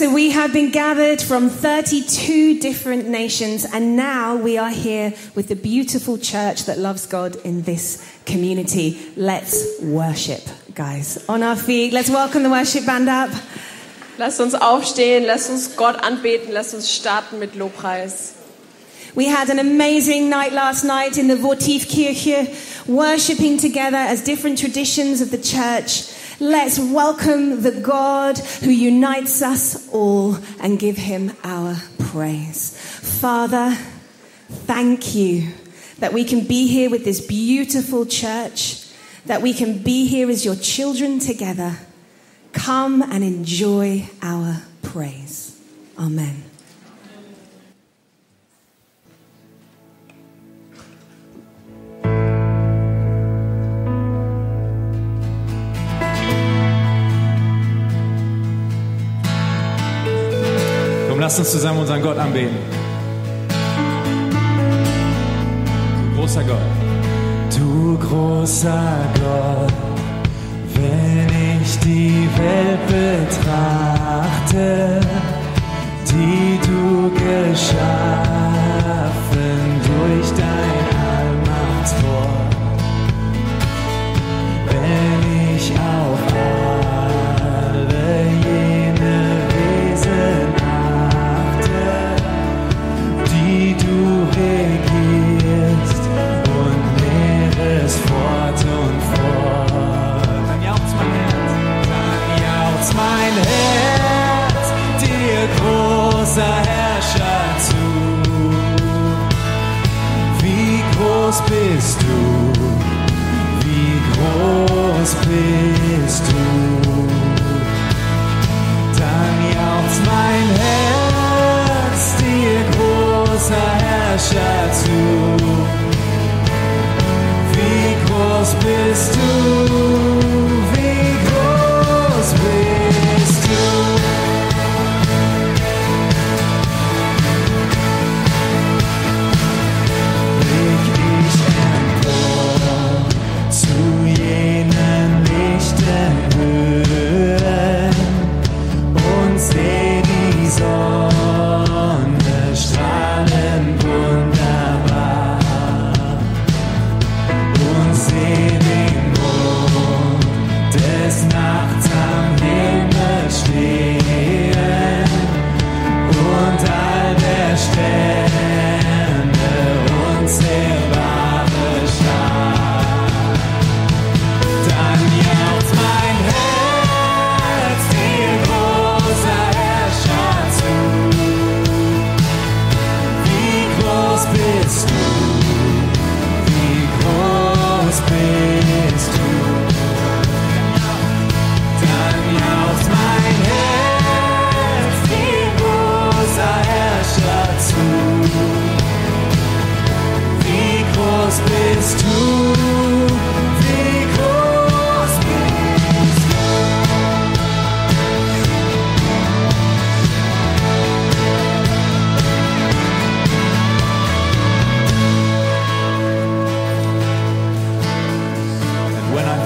So we have been gathered from 32 different nations, and now we are here with the beautiful church that loves God in this community. Let's worship, guys. On our feet, let's welcome the worship band up. Lasst uns aufstehen, lasst uns Gott anbeten, lasst uns starten mit Lobpreis. We had an amazing night last night in the Votivkirche, worshipping together as different traditions of the church. Let's welcome the God who unites us all and give him our praise. Father, thank you that we can be here with this beautiful church, that we can be here as your children together. Come and enjoy our praise. Amen. Lasst uns zusammen unseren Gott anbeten. Du großer Gott. Du großer Gott, wenn ich die Welt betrachte, die du geschaffen durch dein regierst und lehrest fort und fort. Dann jauchzt mein Herz, dann jauchzt mein Herz, dir großer Herrscher zu. Wie groß bist du, wie groß bist du. Dann jauchzt mein Herz, dir großer Herrscher zu. Wie groß bist du?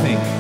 Think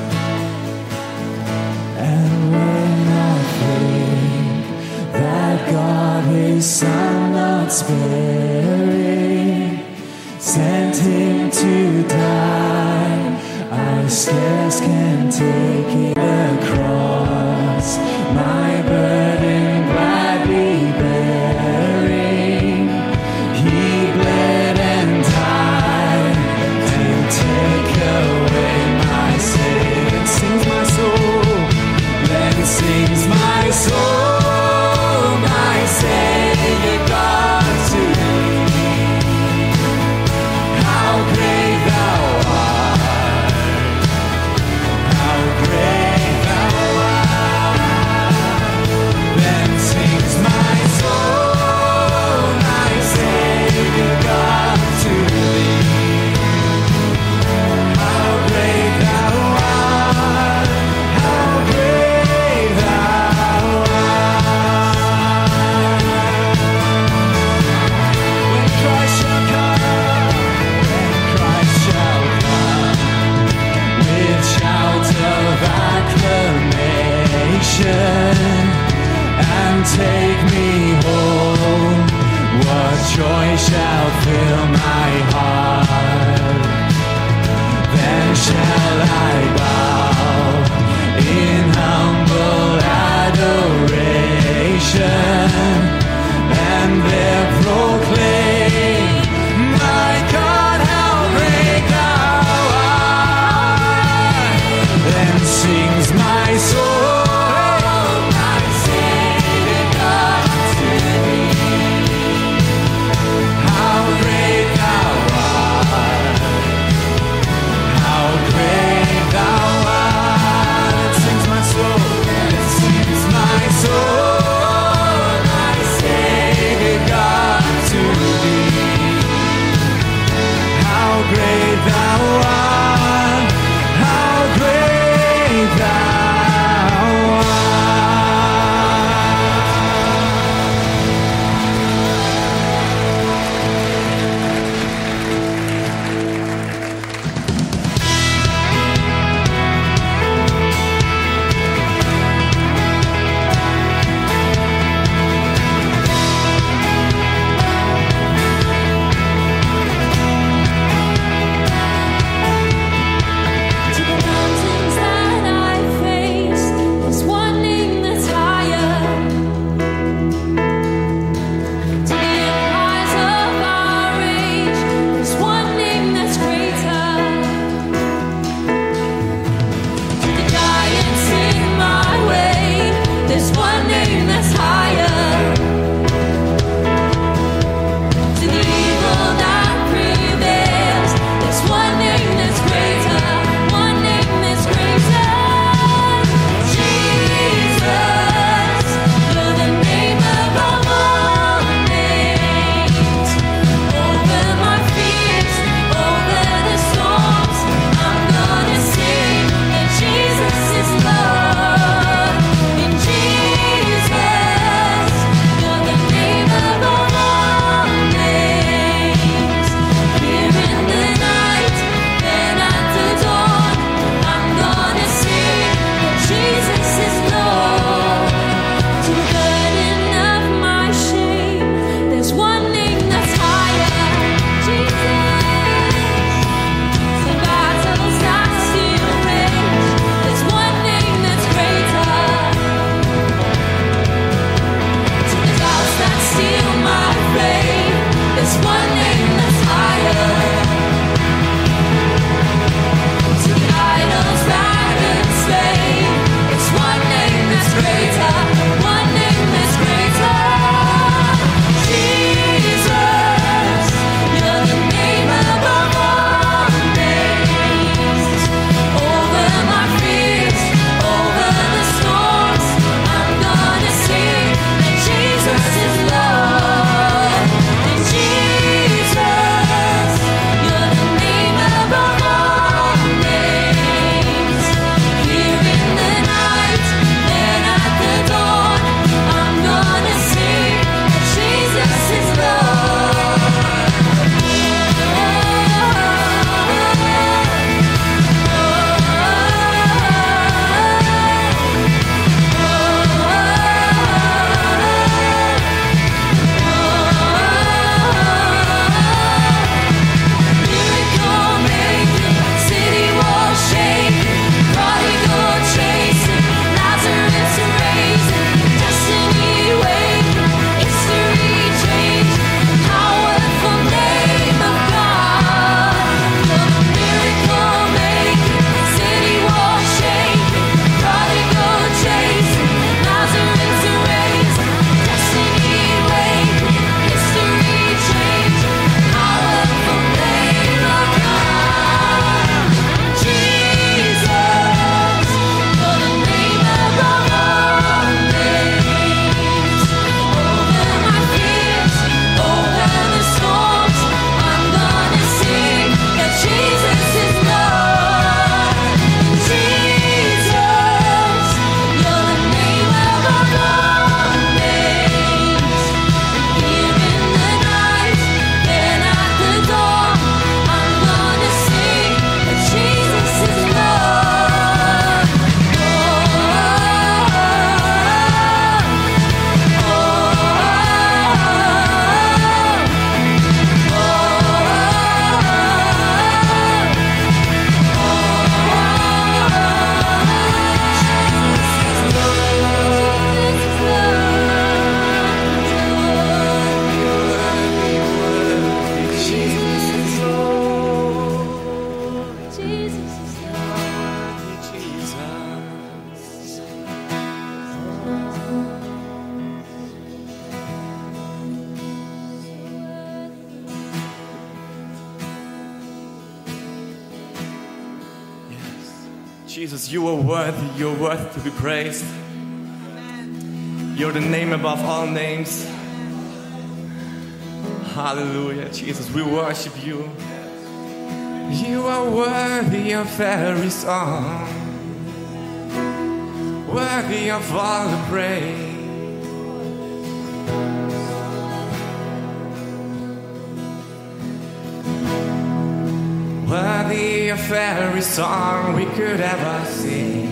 melody of every song we could ever sing.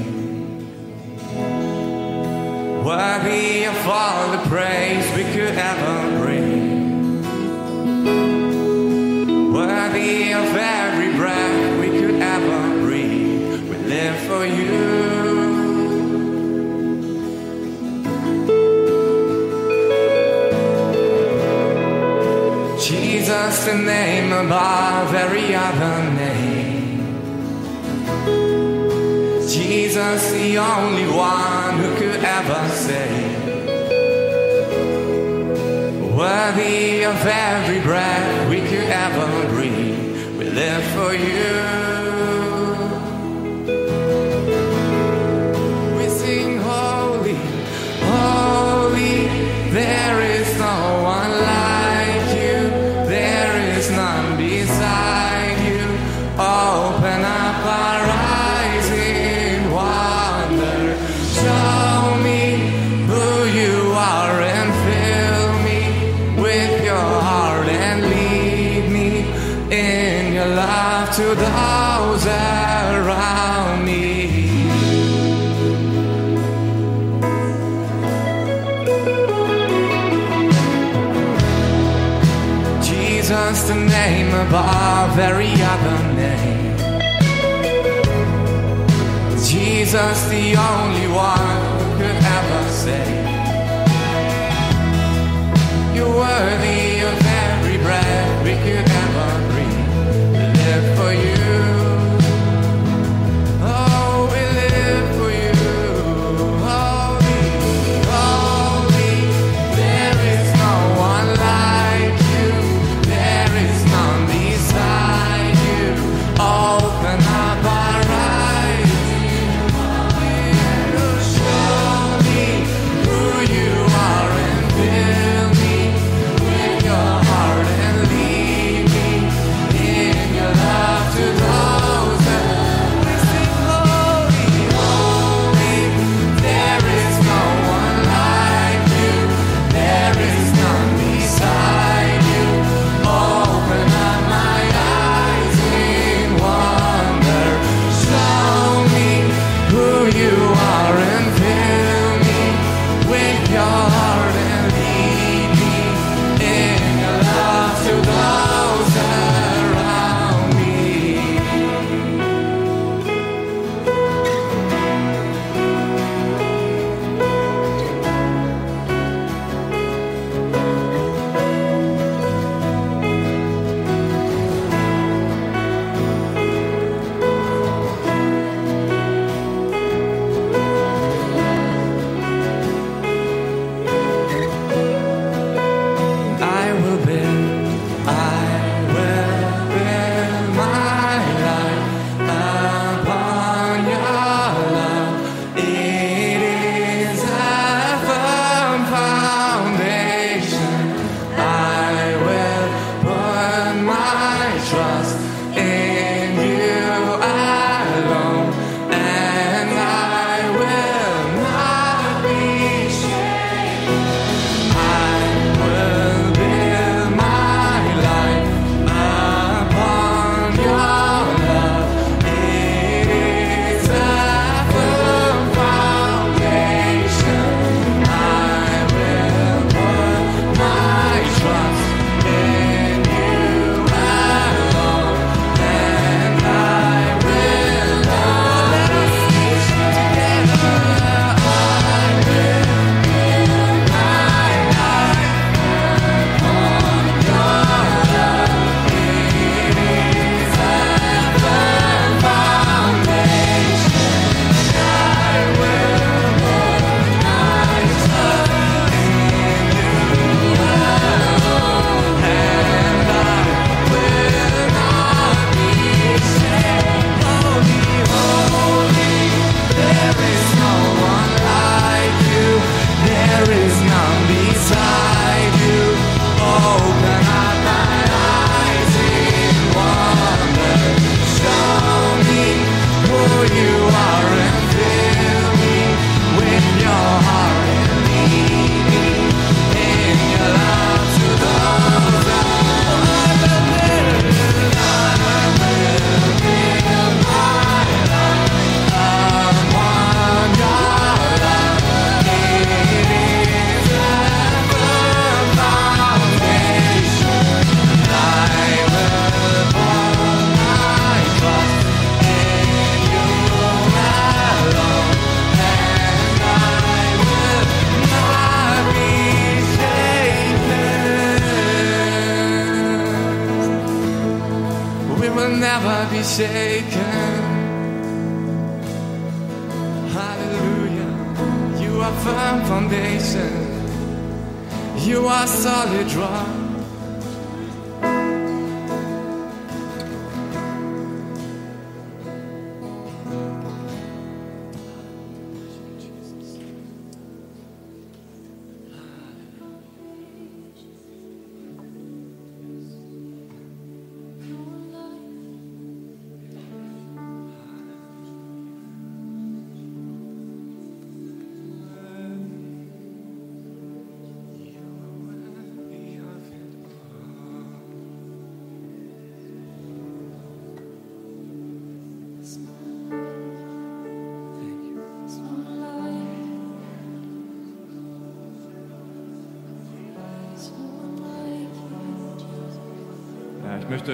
Worthy of all the praise we could ever bring. Worthy of every breath we could ever breathe. We live for you. Jesus, the name above every other Jesus, the only one who could ever save. Worthy of every breath we could ever breathe, we live for you. There is by very other name. Jesus, the only one who could ever save. You're worthy.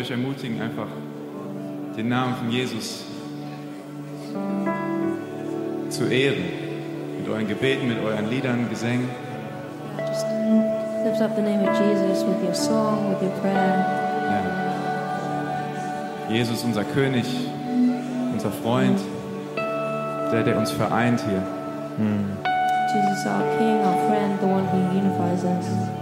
euch ermutigen, einfach den Namen von Jesus zu ehren. Mit euren Gebeten, mit euren Liedern, Gesängen. Just lift up the name of Jesus with your song, with your prayer. Ja. Jesus, unser König, unser Freund, der, der uns vereint hier. Mm. Jesus, our King, our friend, the one who unifies us.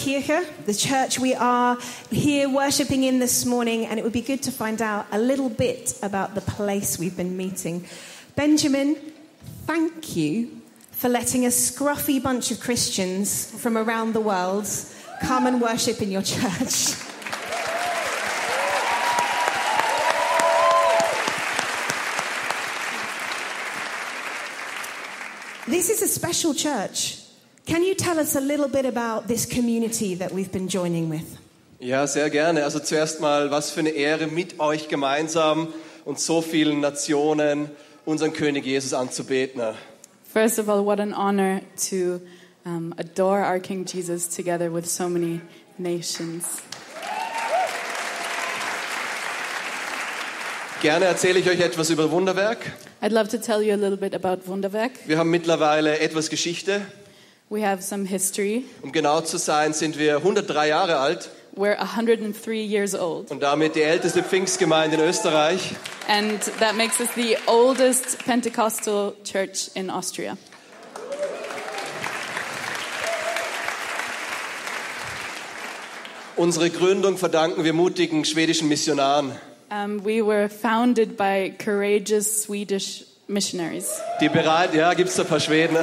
Wunderwurkirche, the church we are here worshipping in this morning, and it would be good to find out a little bit about the place we've been meeting. Benjamin, thank you for letting a scruffy bunch of Christians from around the world come and worship in your church. This is a special church. Can you tell us a little bit about this community that we've been joining with? Ja, sehr gerne. Also zuerst mal, was für eine Ehre, mit euch gemeinsam und so vielen Nationen unseren König Jesus anzubeten. First of all, what an honor to um, adore our King Jesus together with so many nations. Gerne erzähle ich euch etwas über Wunderwerk. I'd love to tell you a little bit about Wunderwerk. Wir haben mittlerweile etwas Geschichte. We have some history. Um genau zu sein, sind wir 103 Jahre alt We're 103 years old, und damit die älteste Pfingstgemeinde in Österreich. and that makes us the oldest Pentecostal church in Austria. Unsere Gründung verdanken wir mutigen schwedischen Missionaren, Um, we were founded by courageous Swedish missionaries die bereit, ja, gibt's da ein paar Schweden,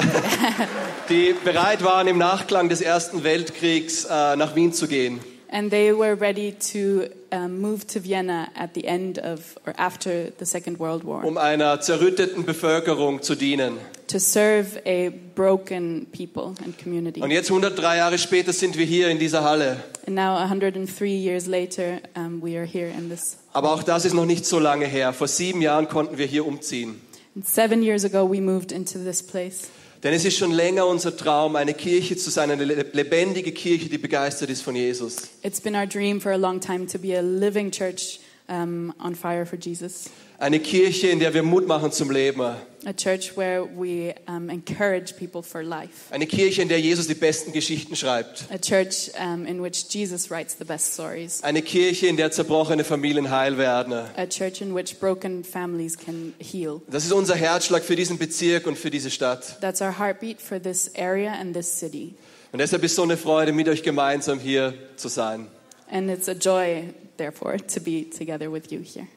die bereit waren im Nachklang des Ersten Weltkriegs äh, nach Wien zu gehen. And they were ready to um, move to Vienna at the end of or after the Second World War um einer zerrütteten Bevölkerung zu dienen. to serve a broken people and community. Und jetzt 103 Jahre später sind wir hier in dieser Halle. And now, 103 years later, um, we are here in this. Aber auch das ist noch nicht so lange her. Vor sieben Jahren konnten wir hier umziehen. Seven years ago, we moved into this place. Denn es ist schon länger unser Traum, eine Kirche zu sein, eine le- lebendige Kirche, die begeistert ist von Jesus. It's been our dream for a long time to be a living church um, on fire for Jesus. Eine Kirche, in der wir Mut machen zum Leben. A church where we um, encourage people for life. Eine Kirche, in der Jesus die besten Geschichten schreibt. A church um, in which Jesus writes the best stories. Eine Kirche, in der zerbrochene Familien heil werden. A church in which broken families can heal. Das ist unser Herzschlag für diesen Bezirk und für diese Stadt. That's our heartbeat for this area and this city. Und deshalb ist so eine Freude, mit euch gemeinsam hier zu sein. And it's a joy, therefore, to be together with you here.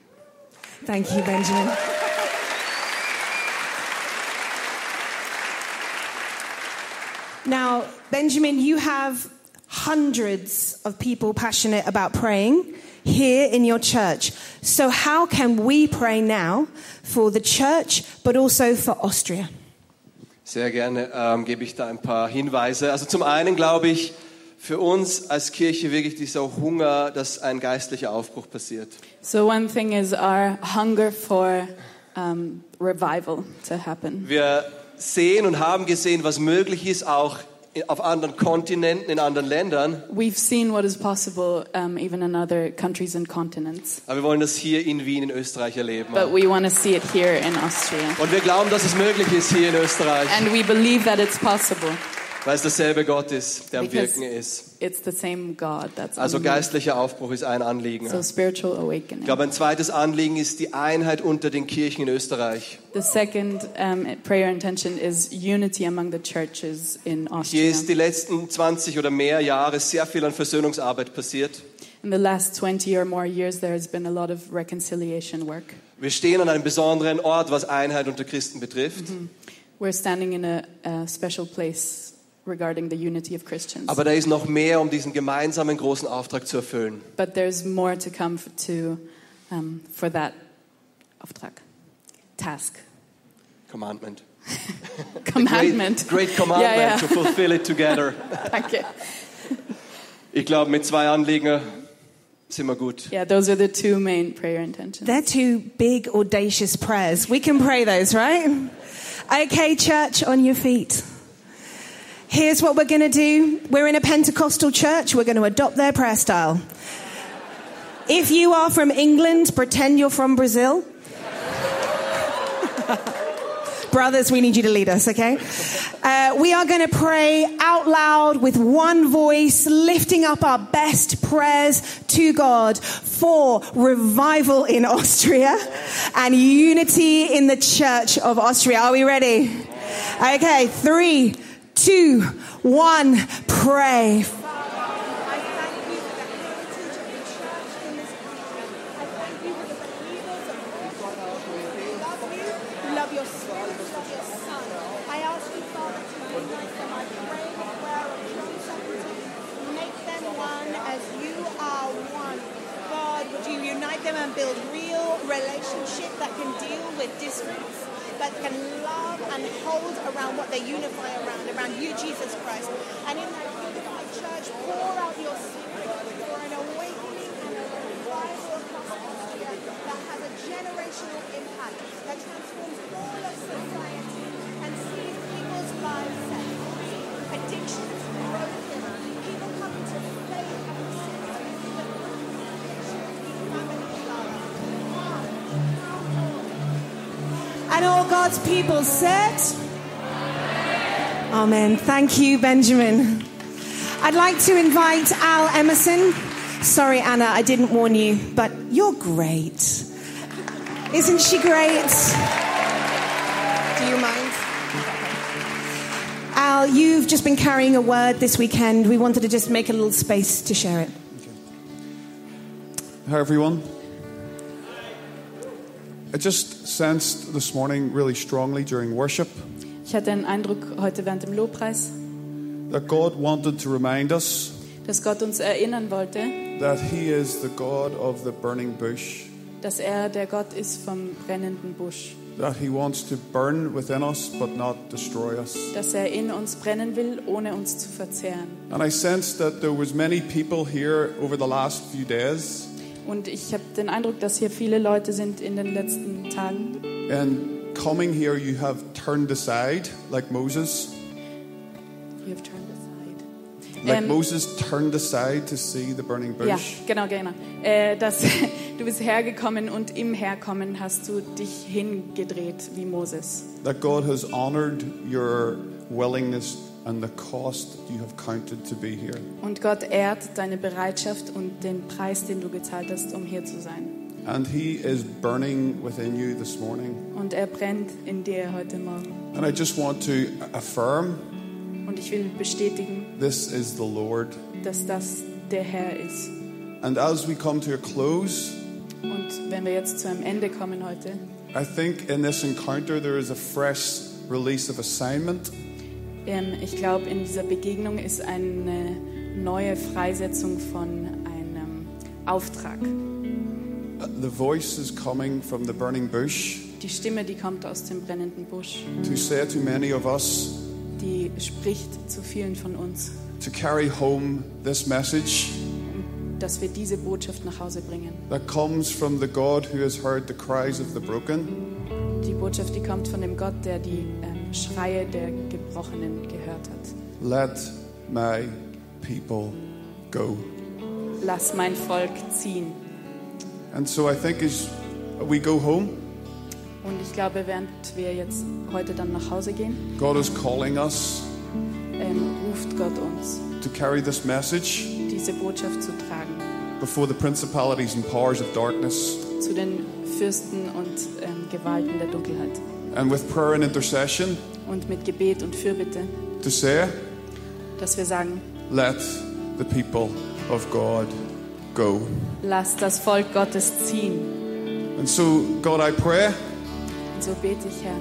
Thank you, Benjamin. Now, Benjamin, you have hundreds of people passionate about praying here in your church. So, how can we pray now for the church, but also for Austria? Sehr gerne ähm, gebe ich da ein paar Hinweise. Also zum einen glaube ich, für uns als Kirche wirklich dieser Hunger, dass ein geistlicher Aufbruch passiert. So, one thing is our hunger for um, revival to happen. Wir sehen und haben gesehen, was möglich ist, auch auf anderen Kontinenten, in anderen Ländern. We've seen what is possible um, even in other countries and continents, Aber wir wollen das hier in Wien, in Österreich erleben. but we want to see it here in Austria. Und wir glauben, dass es möglich ist hier in Österreich. And we believe that it's possible. Weil es derselbe Gott ist, der am Because Wirken ist. it's the same God that's Also on the move. geistlicher Aufbruch ist ein Anliegen. So spiritual Ich awakening. glaube, ein zweites Anliegen ist die Einheit unter den Kirchen in Österreich. The second um, prayer intention is unity among the churches in Hier Austria. ist die letzten 20 oder mehr Jahre sehr viel an Versöhnungsarbeit passiert. In the last 20 or more years, there has been a lot of reconciliation work. Wir stehen an einem besonderen Ort, was Einheit unter Christen betrifft. We're standing in a, a special place regarding the unity of Christians. Aber da ist noch mehr, um diesen gemeinsamen großen Auftrag zu erfüllen. But there's more to come to, um, for that Auftrag, task, Commandment. commandment. Great, great commandment Ja, ja. to fulfill it together. Danke. Ich glaube, mit zwei Anliegen sind wir gut. Yeah, those are the two main prayer intentions. They're two big, audacious prayers. We can pray those, right? Okay, church, on your feet. Here's what we're going to do. We're in a Pentecostal church. We're going to adopt their prayer style. If you are from England, pretend you're from Brazil. Brothers, we need you to lead us, okay? Uh, we are going to pray out loud with one voice, lifting up our best prayers to God for revival in Austria and unity in the church of Austria. Are we ready? Okay, three, two, one, pray. And all God's people said, Amen. Thank you, Benjamin. I'd like to invite Al Emerson. Sorry, Anna, I didn't warn you, but you're great. Isn't she great? Do you mind? Al, you've just been carrying a word this weekend. We wanted to just make a little space to share it. Hi, everyone. I just sensed this morning really strongly during worship Ich hatte den Eindruck heute während dem Lobpreis, that God wanted to remind us dass Gott uns erinnern wollte, that He is the God of the burning bush, dass er der Gott ist vom brennenden Busch, that He wants to burn within us but not destroy us. dass er in uns brennen will, ohne uns zu verzehren. And I sensed that there was many people here over the last few days Und ich habe den Eindruck, dass hier viele Leute sind in den letzten Tagen. and coming here you have turned aside like Moses, You have turned aside. like Ähm, Moses turned aside to see the burning bush. Ja, genau, genau. Äh, dass, du bist hergekommen und im Herkommen hast du dich hingedreht wie Moses. That God has honored your willingness and the cost that you have counted to be here. Und Gott ehrt deine Bereitschaft und den Preis, den du gezahlt hast, um hier zu sein. And He is burning within you this morning. Und er brennt in dir heute Morgen. And I just want to affirm Und ich will bestätigen, this is the Lord. dass das der Herr ist. And as we come to a close, Und wenn wir jetzt zu einem Ende kommen heute, I think in this encounter there is a fresh release of assignment. Ähm, ich glaube, in dieser Begegnung ist eine neue Freisetzung von einem Auftrag. The voice is coming from the burning bush Die Stimme, die kommt aus dem brennenden Busch, to say to many of us die spricht zu vielen von uns, to carry home this message dass wir diese Botschaft nach Hause bringen. that comes from the God who has heard the cries of the broken. Die Botschaft, die kommt von dem Gott, der die Schreie der Gebrochenen gehört hat. Let my people go. Lass mein Volk ziehen. And so I think as we go home, Und ich glaube, während wir jetzt heute dann nach Hause gehen, God is calling us ähm, beruft Gott uns, to carry this message diese Botschaft zu tragen before the principalities and powers of darkness. zu den Fürsten und ähm, Gewalten der Dunkelheit. And with prayer and intercession, Und mit Gebet und Fürbitte, to say, dass wir sagen, let the people of God go. lass das Volk Gottes ziehen. And so, God, I pray Und so bete ich, Herr,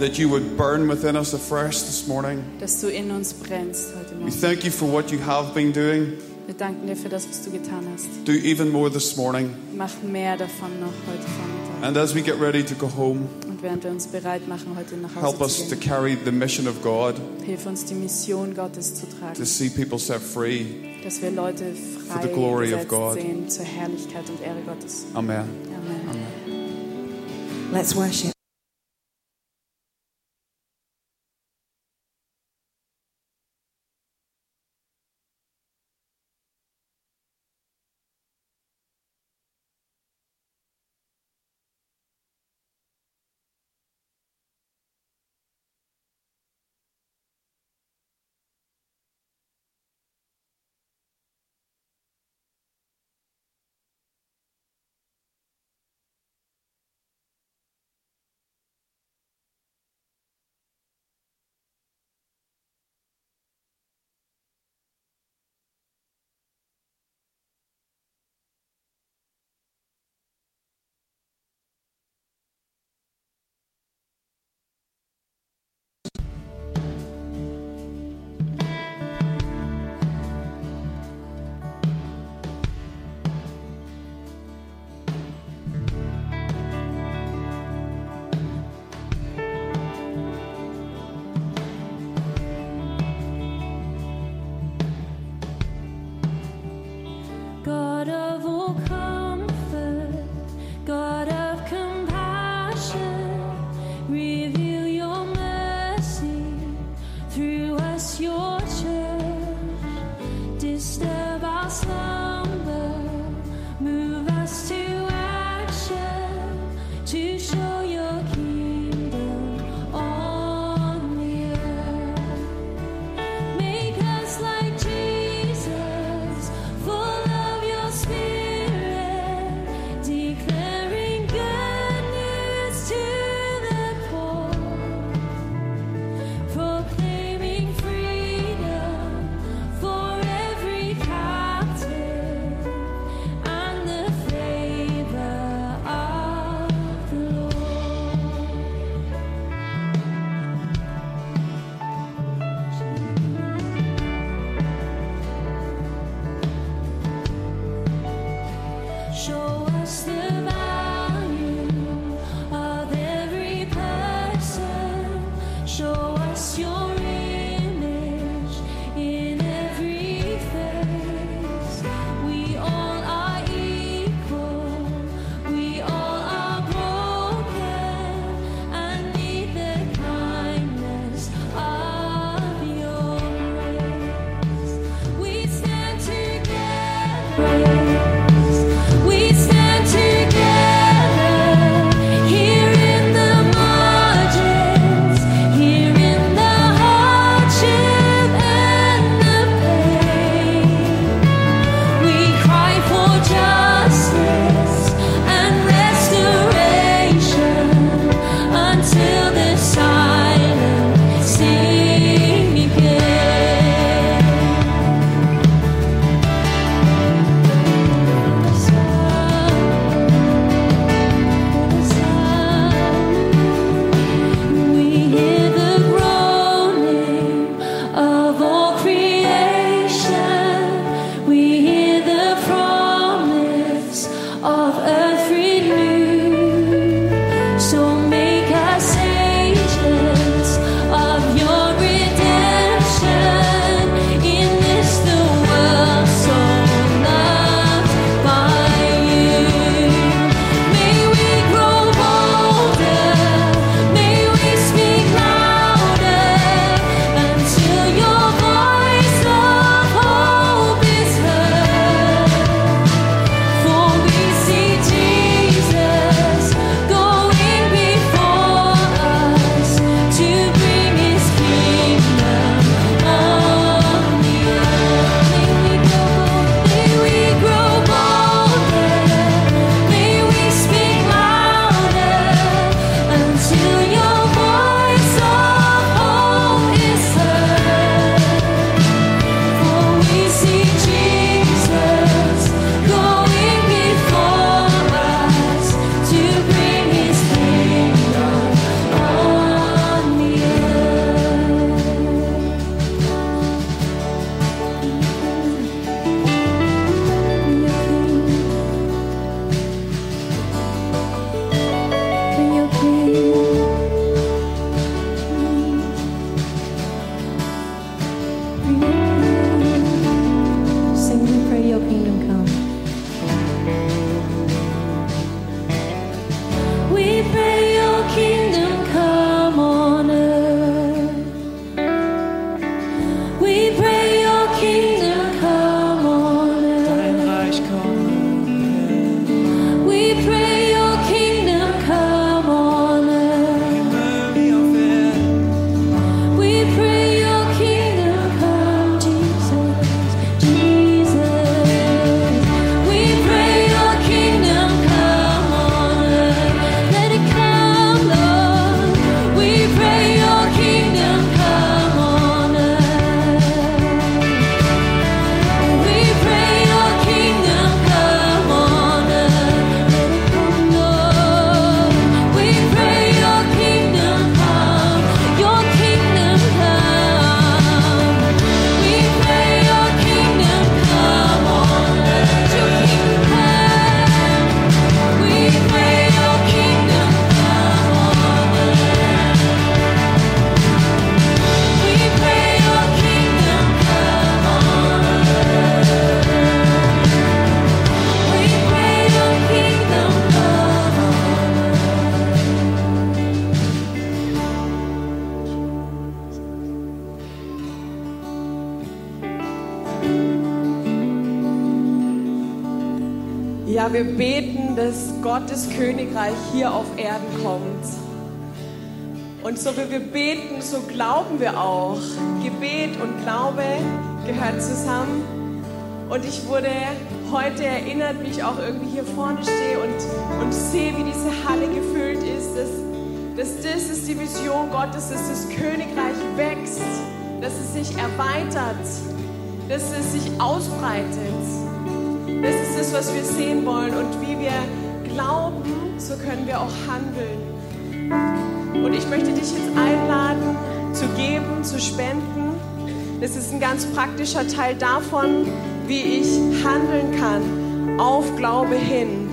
that you would burn within us afresh this morning. dass du in uns brennst heute We Morgen. thank you for what you have been doing. Wir danken dir für das, was du getan hast. Do even more this morning. Mach mehr davon noch heute Vormittag. And as we get ready to go home, während wir uns bereit machen, heute nach help Hause us zu to gehen, carry the mission of God, hilf uns, die Mission Gottes zu to tragen. see people set free. Dass wir Leute For frei the glory of gesetzt God. sehen zur Herrlichkeit und Ehre Gottes. Amen. Amen. Let's worship. Praktischer Teil davon, wie ich handeln kann, auf Glaube hin.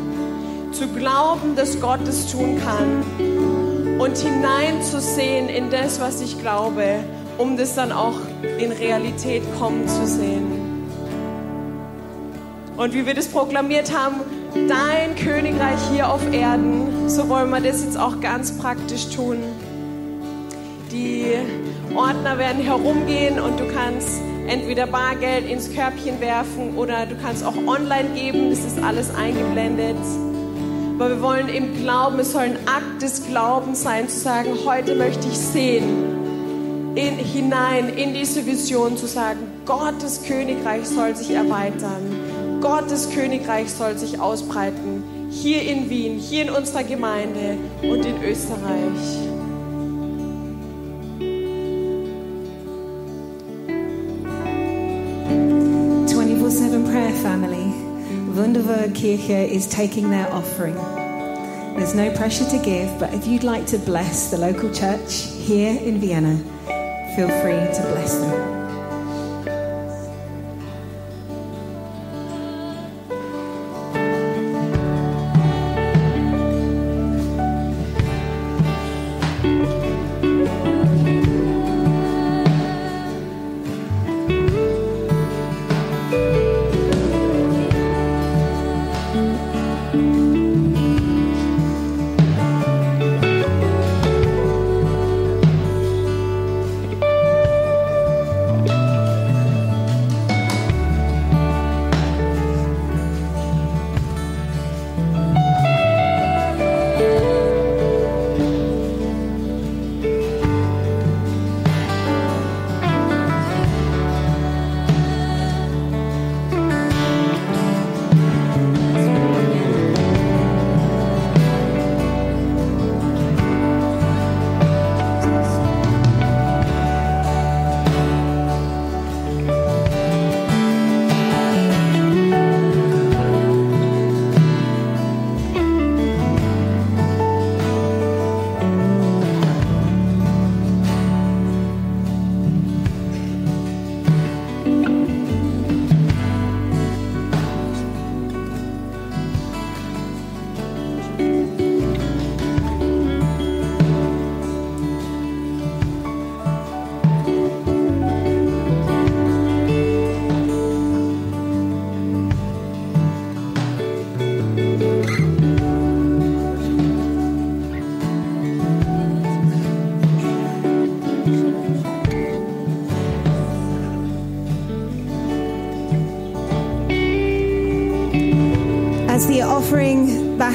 Zu glauben, dass Gott es tun kann. Und hineinzusehen in das, was ich glaube, um das dann auch in Realität kommen zu sehen. Und wie wir das proklamiert haben, dein Königreich hier auf Erden, so wollen wir das jetzt auch ganz praktisch tun. Die Ordner werden herumgehen und du kannst entweder Bargeld ins Körbchen werfen oder du kannst auch online geben, das ist alles eingeblendet. Aber wir wollen im Glauben, es soll ein Akt des Glaubens sein, zu sagen, heute möchte ich sehen, in, hinein in diese Vision zu sagen, Gottes Königreich soll sich erweitern. Gottes Königreich soll sich ausbreiten. Hier in Wien, hier in unserer Gemeinde und in Österreich. Kirche is taking their offering. There's no pressure to give, but if you'd like to bless the local church here in Vienna, feel free to bless them.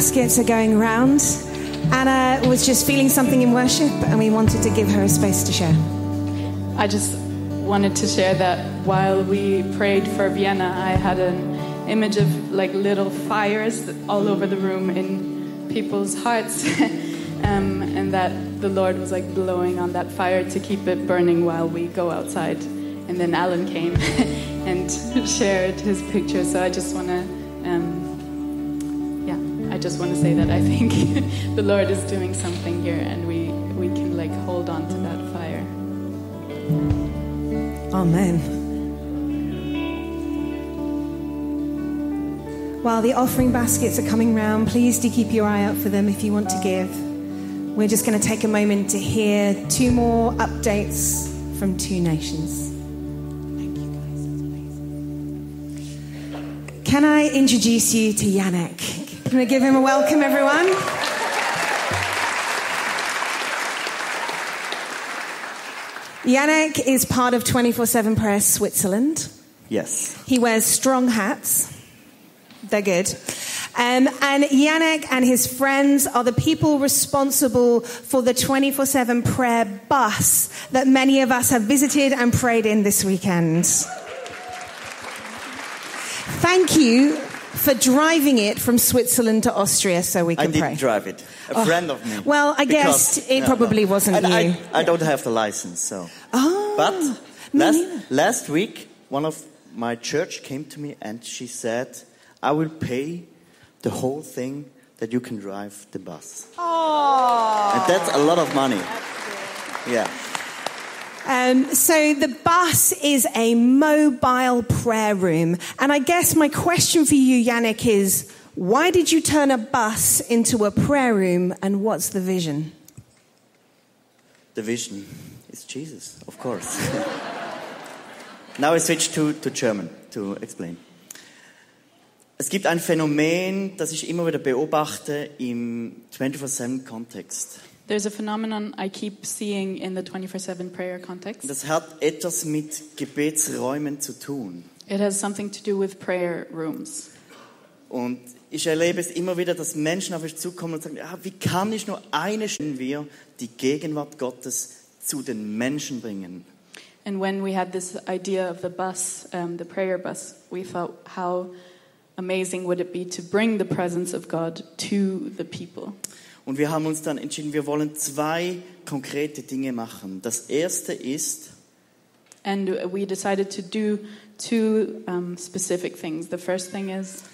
Baskets are going round, Anna was just feeling something in worship, and we wanted to give her a space to share. I just wanted to share that while we prayed for Vienna, I had an image of like little fires all over the room in people's hearts, um, and that the Lord was like blowing on that fire to keep it burning while we go outside. And then Alan came and shared his picture, so I just want to. Say that I think the Lord is doing something here, and we we can like hold on to that fire. Amen. While the offering baskets are coming round, please do keep your eye out for them if you want to give. We're just going to take a moment to hear two more updates from two nations. Thank you guys. Can I introduce you to Yannick? Can we give him a welcome, everyone? Yannick is part of 24 7 Prayer Switzerland. Yes. He wears strong hats. They're good. Um, and Yannick and his friends are the people responsible for the 24 7 prayer bus that many of us have visited and prayed in this weekend. Thank you for driving it from Switzerland to Austria so we can I can didn't pray. drive it. A Oh. friend of me. Well, I Because- guessed it probably wasn't and you. I, I don't have the license, so. Oh, But last, neither. last week, one of my church came to me and she said, I will pay the whole thing that you can drive the bus. Oh. And that's a lot of money. Yeah. Um, so the bus is a mobile prayer room. And I guess my question for you, Yannick, is why did you turn a bus into a prayer room and what's the vision? The vision is Jesus, of course. now I switch to, to German to explain. Es gibt ein Phänomen, das ich immer wieder beobachte im 24-7-Kontext. There's a phenomenon I keep seeing in the 24 7 prayer context. Das hat etwas mit Gebetsräumen zu tun. It has something to do with prayer rooms. Und ich erlebe es immer wieder, dass Menschen auf mich zukommen und sagen, ah, wie kann ich nur eine Stunde wir die Gegenwart Gottes zu den Menschen bringen? And when we had this idea of the bus, um, the prayer bus, we thought, how amazing would it be to bring the presence of God to the people? Und wir haben uns dann entschieden, wir wollen zwei konkrete Dinge machen. Das erste ist, And we decided to do two um, specific things. The first thing is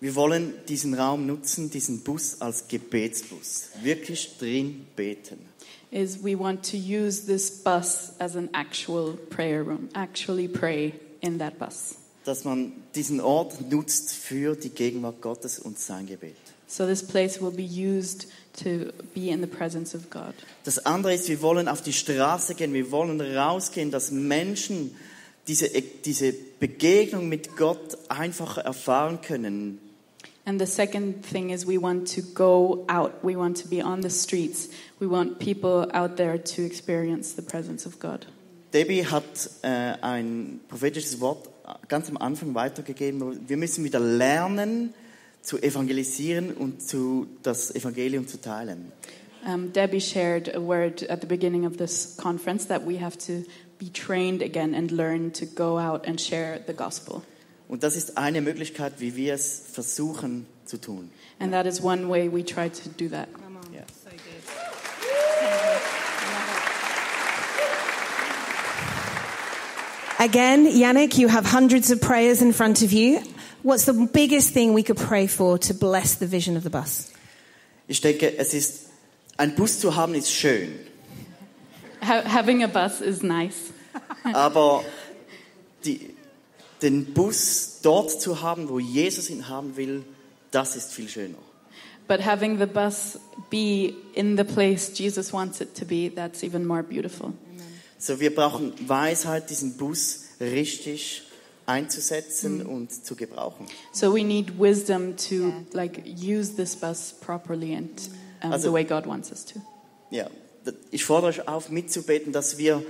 wir wollen diesen Raum nutzen, diesen Bus als Gebetsbus. Wirklich drin beten. is we want to use this bus as an actual prayer room, actually pray in that bus. Dass man diesen Ort nutzt für die Gegenwart Gottes und sein Gebet. So this place will be used to be in the presence of God. Das andere ist, wir wollen auf die Straße gehen, wir wollen rausgehen, dass Menschen diese, diese Begegnung mit Gott einfach erfahren können. And the second thing is we want to go out. We want to be on the streets. We want people out there to experience the presence of God. Debbie hat äh, ein prophetisches Wort ganz am Anfang weitergegeben. Wir müssen wieder lernen zu evangelisieren und zu, das Evangelium zu teilen. Um, Debbie shared a word at the beginning of this conference that we have to be trained again and learn to go out and share the gospel. Und das ist eine Möglichkeit, wie wir es versuchen zu tun. And that is one way we try to do that. Ja. Again, Yannick, you have hundreds of prayers in front of you. What's the biggest thing we could pray for to bless the vision of the bus? Ich denke, es ist, ein Bus zu haben ist schön, Ha- having a bus is nice, aber die, den Bus dort zu haben, wo Jesus ihn haben will, das ist viel schöner. but having the bus be in the place Jesus wants it to be, that's even more beautiful. So, wir brauchen Weisheit, diesen Bus richtig einzusetzen und zu gebrauchen. So we need wisdom to like use this bus properly and um, Also- the way God wants us to. Ja, ich fordere euch auf, mitzubeten, dass wir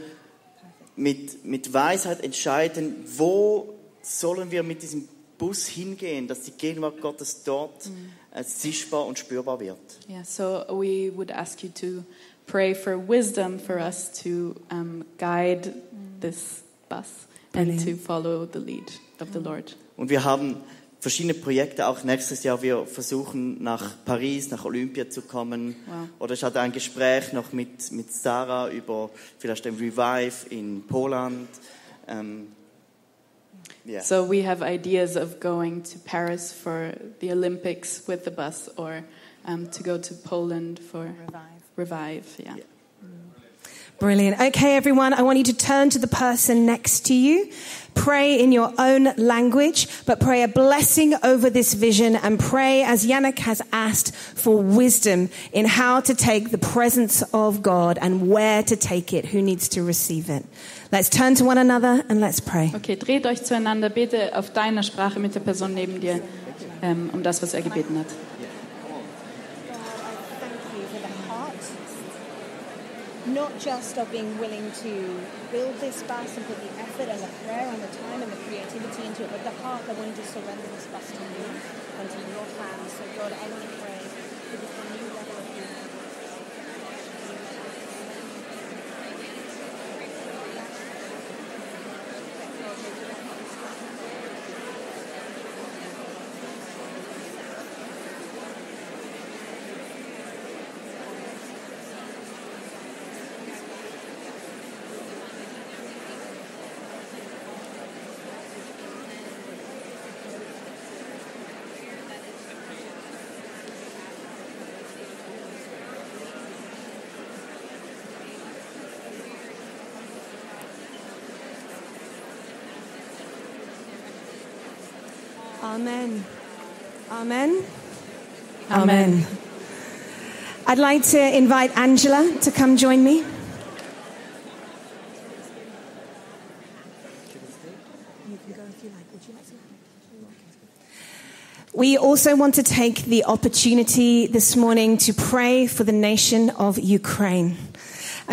mit, mit Weisheit entscheiden, wo sollen wir mit diesem Bus hingehen, dass die Gegenwart Gottes dort äh, sichtbar und spürbar wird. Yeah, so we would ask you to pray for wisdom for us to um, guide this bus and to follow the lead of the Lord. Und wir haben verschiedene Projekte, auch nächstes Jahr. Wir versuchen nach Paris, nach Olympia zu kommen. Wow. Oder ich hatte ein Gespräch noch mit, mit Sarah über vielleicht ein Revive in Poland. Ähm, ja. So we have ideas of going to Paris for the Olympics with the bus or um, to go to Poland for Revive. yeah. Brilliant. Okay, everyone, I want you to turn to the person next to you. Pray in your own language, but pray a blessing over this vision and pray, as Yannick has asked, for wisdom in how to take the presence of God and where to take it, who needs to receive it. Let's turn to one another and let's pray. Okay, dreht euch zueinander, bete auf deiner Sprache mit der Person neben dir ähm, um das, was er gebeten hat. Not just of being willing to build this bus and put the effort and the prayer and the time and the creativity into it, but the heart that wanted to surrender this bus to you and to your hands. So, God, to pray for this new level of healing. Amen. Amen. Amen. I'd like to invite Angela to come join me. We also want to take the opportunity this morning to pray for the nation of Ukraine.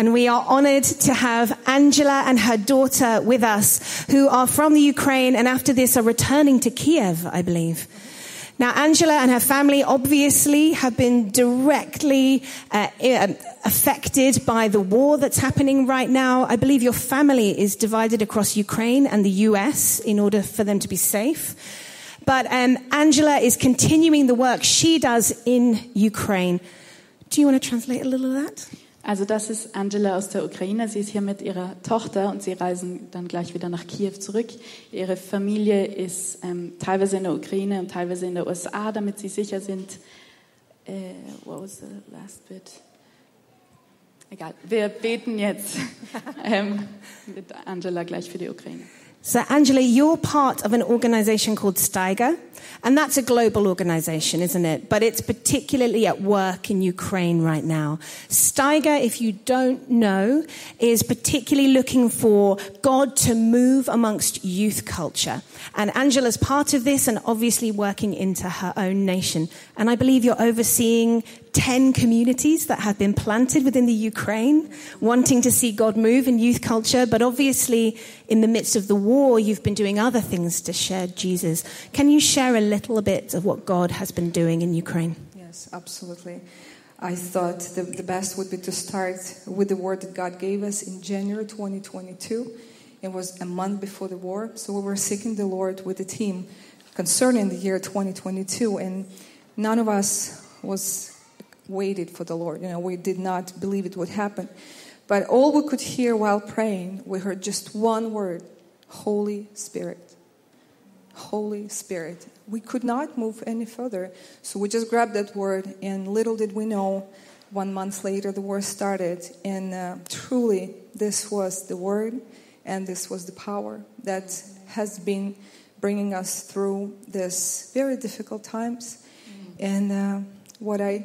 And we are honored to have Angela and her daughter with us who are from the Ukraine and after this are returning to Kiev, I believe. Now, Angela and her family obviously have been directly uh, um, affected by the war that's happening right now. I believe your family is divided across Ukraine and the US in order for them to be safe. But um, Angela is continuing the work she does in Ukraine. Do you want to translate a little of that? Also das ist Angela aus der Ukraine. Sie ist hier mit ihrer Tochter und sie reisen dann gleich wieder nach Kiew zurück. Ihre Familie ist ähm, teilweise in der Ukraine und teilweise in der USA, damit sie sicher sind. Äh, what was the last bit? Egal, wir beten jetzt ähm, mit Angela gleich für die Ukraine. So, Angela, you're part of an organization called Steiger, and that's a global organization, isn't it? But it's particularly at work in Ukraine right now. Steiger, if you don't know, is particularly looking for God to move amongst youth culture. And Angela's part of this and obviously working into her own nation. And I believe you're overseeing 10 communities that have been planted within the Ukraine, wanting to see God move in youth culture. But obviously, in the midst of the war, you've been doing other things to share Jesus. Can you share a little bit of what God has been doing in Ukraine? Yes, absolutely. I thought the, the best would be to start with the word that God gave us in January 2022. It was a month before the war, so we were seeking the Lord with the team concerning the year 2022, and none of us was waited for the Lord. You know, we did not believe it would happen. But all we could hear while praying, we heard just one word Holy Spirit. Holy Spirit. We could not move any further. So we just grabbed that word, and little did we know, one month later, the war started. And uh, truly, this was the word, and this was the power that has been bringing us through this very difficult times. And uh, what I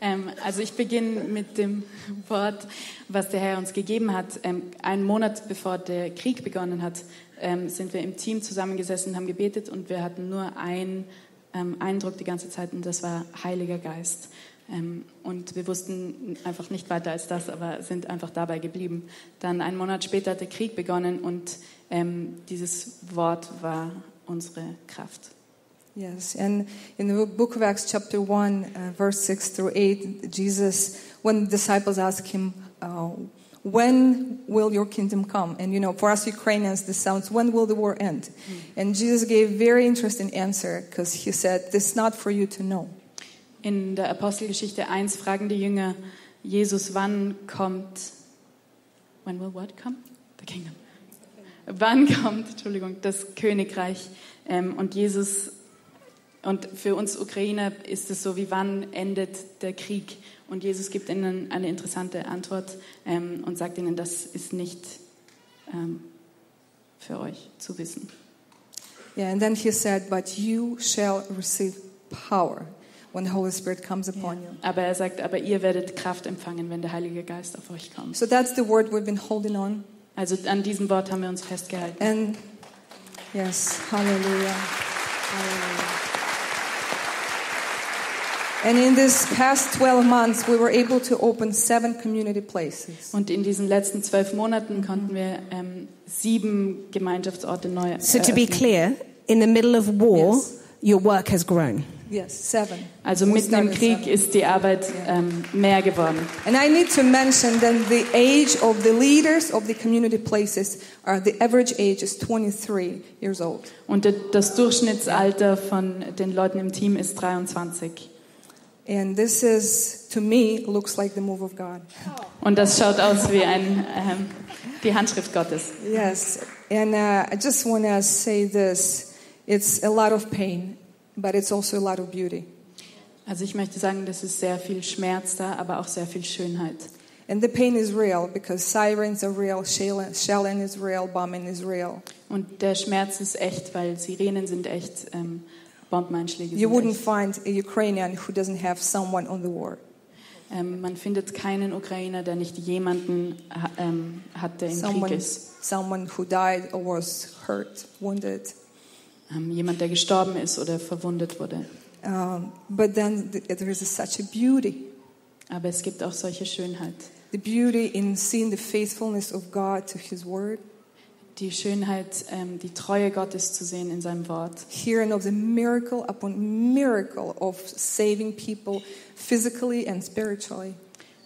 Ähm, also ich beginne mit dem Wort, was der Herr uns gegeben hat. Ähm, einen Monat bevor der Krieg begonnen hat, ähm, sind wir im Team zusammengesessen, haben gebetet und wir hatten nur einen ähm, Eindruck die ganze Zeit und das war Heiliger Geist. Ähm, und wir wussten einfach nicht weiter als das, aber sind einfach dabei geblieben. Dann einen Monat später hat der Krieg begonnen und ähm, dieses Wort war unsere Kraft. Yes, and in the book of Acts, chapter 1, uh, verse 6 through 8, Jesus, when the disciples asked him, uh, When will your kingdom come? And you know, for us Ukrainians, this sounds, When will the war end? And Jesus gave very interesting answer because he said, This is not for you to know. In der Apostelgeschichte 1 fragen die Jünger Jesus, wann kommt, when will what come? The kingdom. Wann kommt, Entschuldigung, das Königreich? Ähm, und Jesus, und für uns Ukrainer ist es so, wie wann endet der Krieg? Und Jesus gibt ihnen eine interessante Antwort ähm, und sagt ihnen, das ist nicht ähm, für euch zu wissen. Yeah, and then he said, But you shall receive power when the Holy Spirit comes upon you. Aber er sagt, aber ihr werdet Kraft empfangen, wenn der Heilige Geist auf euch kommt. So that's the word we've been holding on. Also an diesem Wort haben wir uns festgehalten. And yes, hallelujah. Hallelujah. And in this past 12 months, we were able to open seven community places. Und in diesen letzten zwölf Monaten konnten wir ähm, sieben Gemeinschaftsorte neu So to be clear, in the middle of war, your work has grown. Yes, seven. Also We mitten im Krieg seven. ist die Arbeit ähm, mehr geworden. And I need to mention that the age of the leaders of the community places are the average age is 23 years old. Und de- das Durchschnittsalter von den Leuten im Team ist 23. And this is, to me, looks like the move of God. Und das schaut aus wie ein, ähm, die Handschrift Gottes. Yes. And uh, I just want to say this it's a lot of pain, but it's also a lot of beauty. Also ich möchte sagen, das ist sehr viel Schmerz da, aber auch sehr viel Schönheit. And the pain is real because sirens are real, shelling is real, bombing is real. Und der Schmerz ist echt, weil Sirenen sind echt, ähm, You wouldn't echt. find a Ukrainian who doesn't have someone on the war. Ähm, man findet keinen Ukrainer, der nicht jemanden ähm, hat, der im Krieg Someone, ist. someone who died or was hurt, wounded. Ähm, jemand, der gestorben ist oder verwundet wurde. Um, but then there is such a beauty. Aber es gibt auch solche Schönheit. The beauty in seeing the faithfulness of God to His Word, Die Schönheit, ähm, die Treue Gottes zu sehen in seinem Wort. hearing of the miracle upon miracle of saving people physically and spiritually.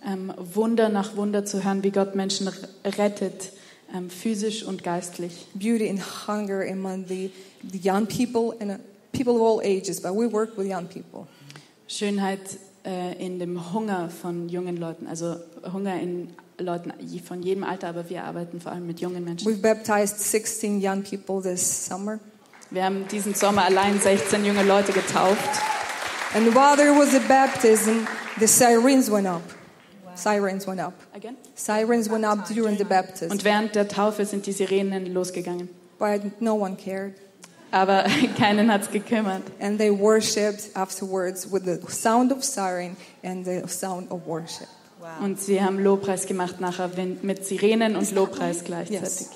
Ähm, Wunder nach Wunder zu hören, wie Gott Menschen rettet, ähm, physisch und geistlich. Beauty and hunger among the, the young people and uh, people of all ages, but we work with young people. Schönheit äh, in dem Hunger von jungen Leuten, also Hunger in Leuten von jedem Alter, aber wir arbeiten vor allem mit jungen Menschen. We've baptized 16 young people this summer. Wir haben diesen Sommer allein 16 junge Leute getauft. And while there was a baptism, the sirens went up. Sirens went up. Again? Sirens went up during the baptism. Und während der Taufe sind die Sirenen losgegangen. But no one cared. Aber keinen hat's gekümmert. And they worshipped afterwards with the sound of siren and the sound of worship. Und sie haben Lobpreis gemacht nachher mit Sirenen und Lobpreis gleichzeitig.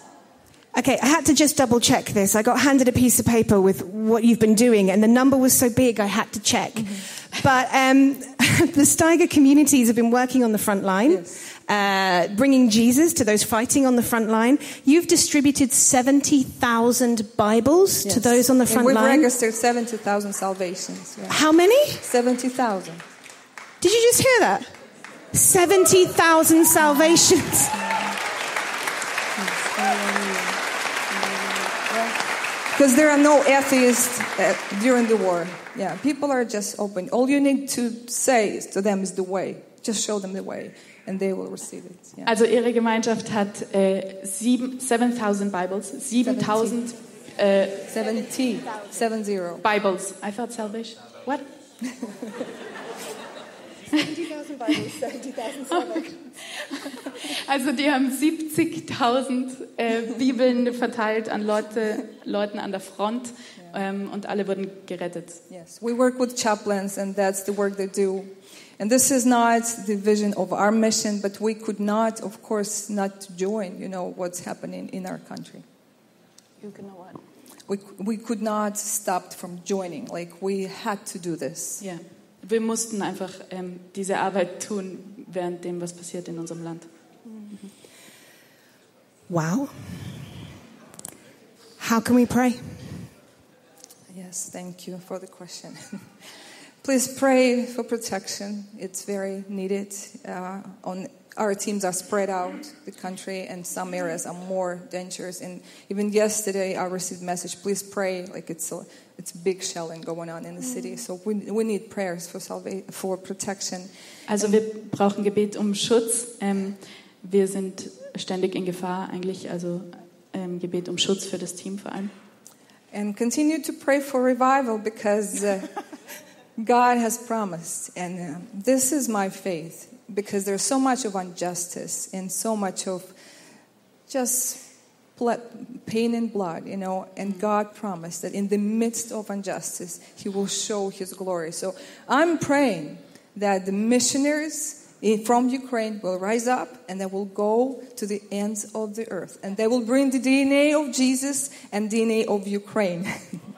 Okay, I had to just double check this. I got handed a piece of paper with what you've been doing, and the number was so big I had to check. But um, the Steiger communities have been working on the front line, uh, bringing Jesus to those fighting on the front line. You've distributed 70,000 Bibles to those on the And front we've line. registered 70,000 salvations. yeah. How many? 70,000. Did you just hear that? 70,000 salvations. Because there are no atheists uh, during the war. Yeah, people are just open. All you need to say to them is the way. Just show them the way, and they will receive it. Yeah. Also ihre Gemeinschaft hat äh, 7000 Bibles, 7000 äh, 70, 70. Bibles. I thought salvation. What? 70,000 Bibles, 70,000 Also die haben 70.000 äh, Bibeln verteilt an Leute, Leuten an der Front ähm, und alle wurden gerettet. Yes, we work with chaplains, and that's the work they do. And this is not the vision of our mission, but we could not, of course, not join. You know what's happening in our country. We we could not stop from joining. Like we had to do this. Ja, wir mussten einfach ähm, diese Arbeit tun, während dem, was passiert in unserem Land. Wow. How can we pray? Yes, thank you for the question. Please pray for protection. It's very needed. Uh, on our teams are spread out the country, and some areas are more dangerous. And even yesterday, I received message. Please pray. Like it's a, it's big shelling going on in the city. So we we need prayers for salvation, for protection. Also wir brauchen Gebet um Schutz. Ähm, wir sind ständig in Gefahr eigentlich, also ähm, Gebet um Schutz für das Team vor allem. and continue to pray for revival because uh, God has promised. And uh, this is my faith because there's so much of injustice and so much of just pain and blood, you know. And God promised that in the midst of injustice, He will show His glory. So I'm praying that the missionaries from Ukraine will rise up and they will go to the ends of the earth and they will bring the DNA of Jesus and DNA of Ukraine.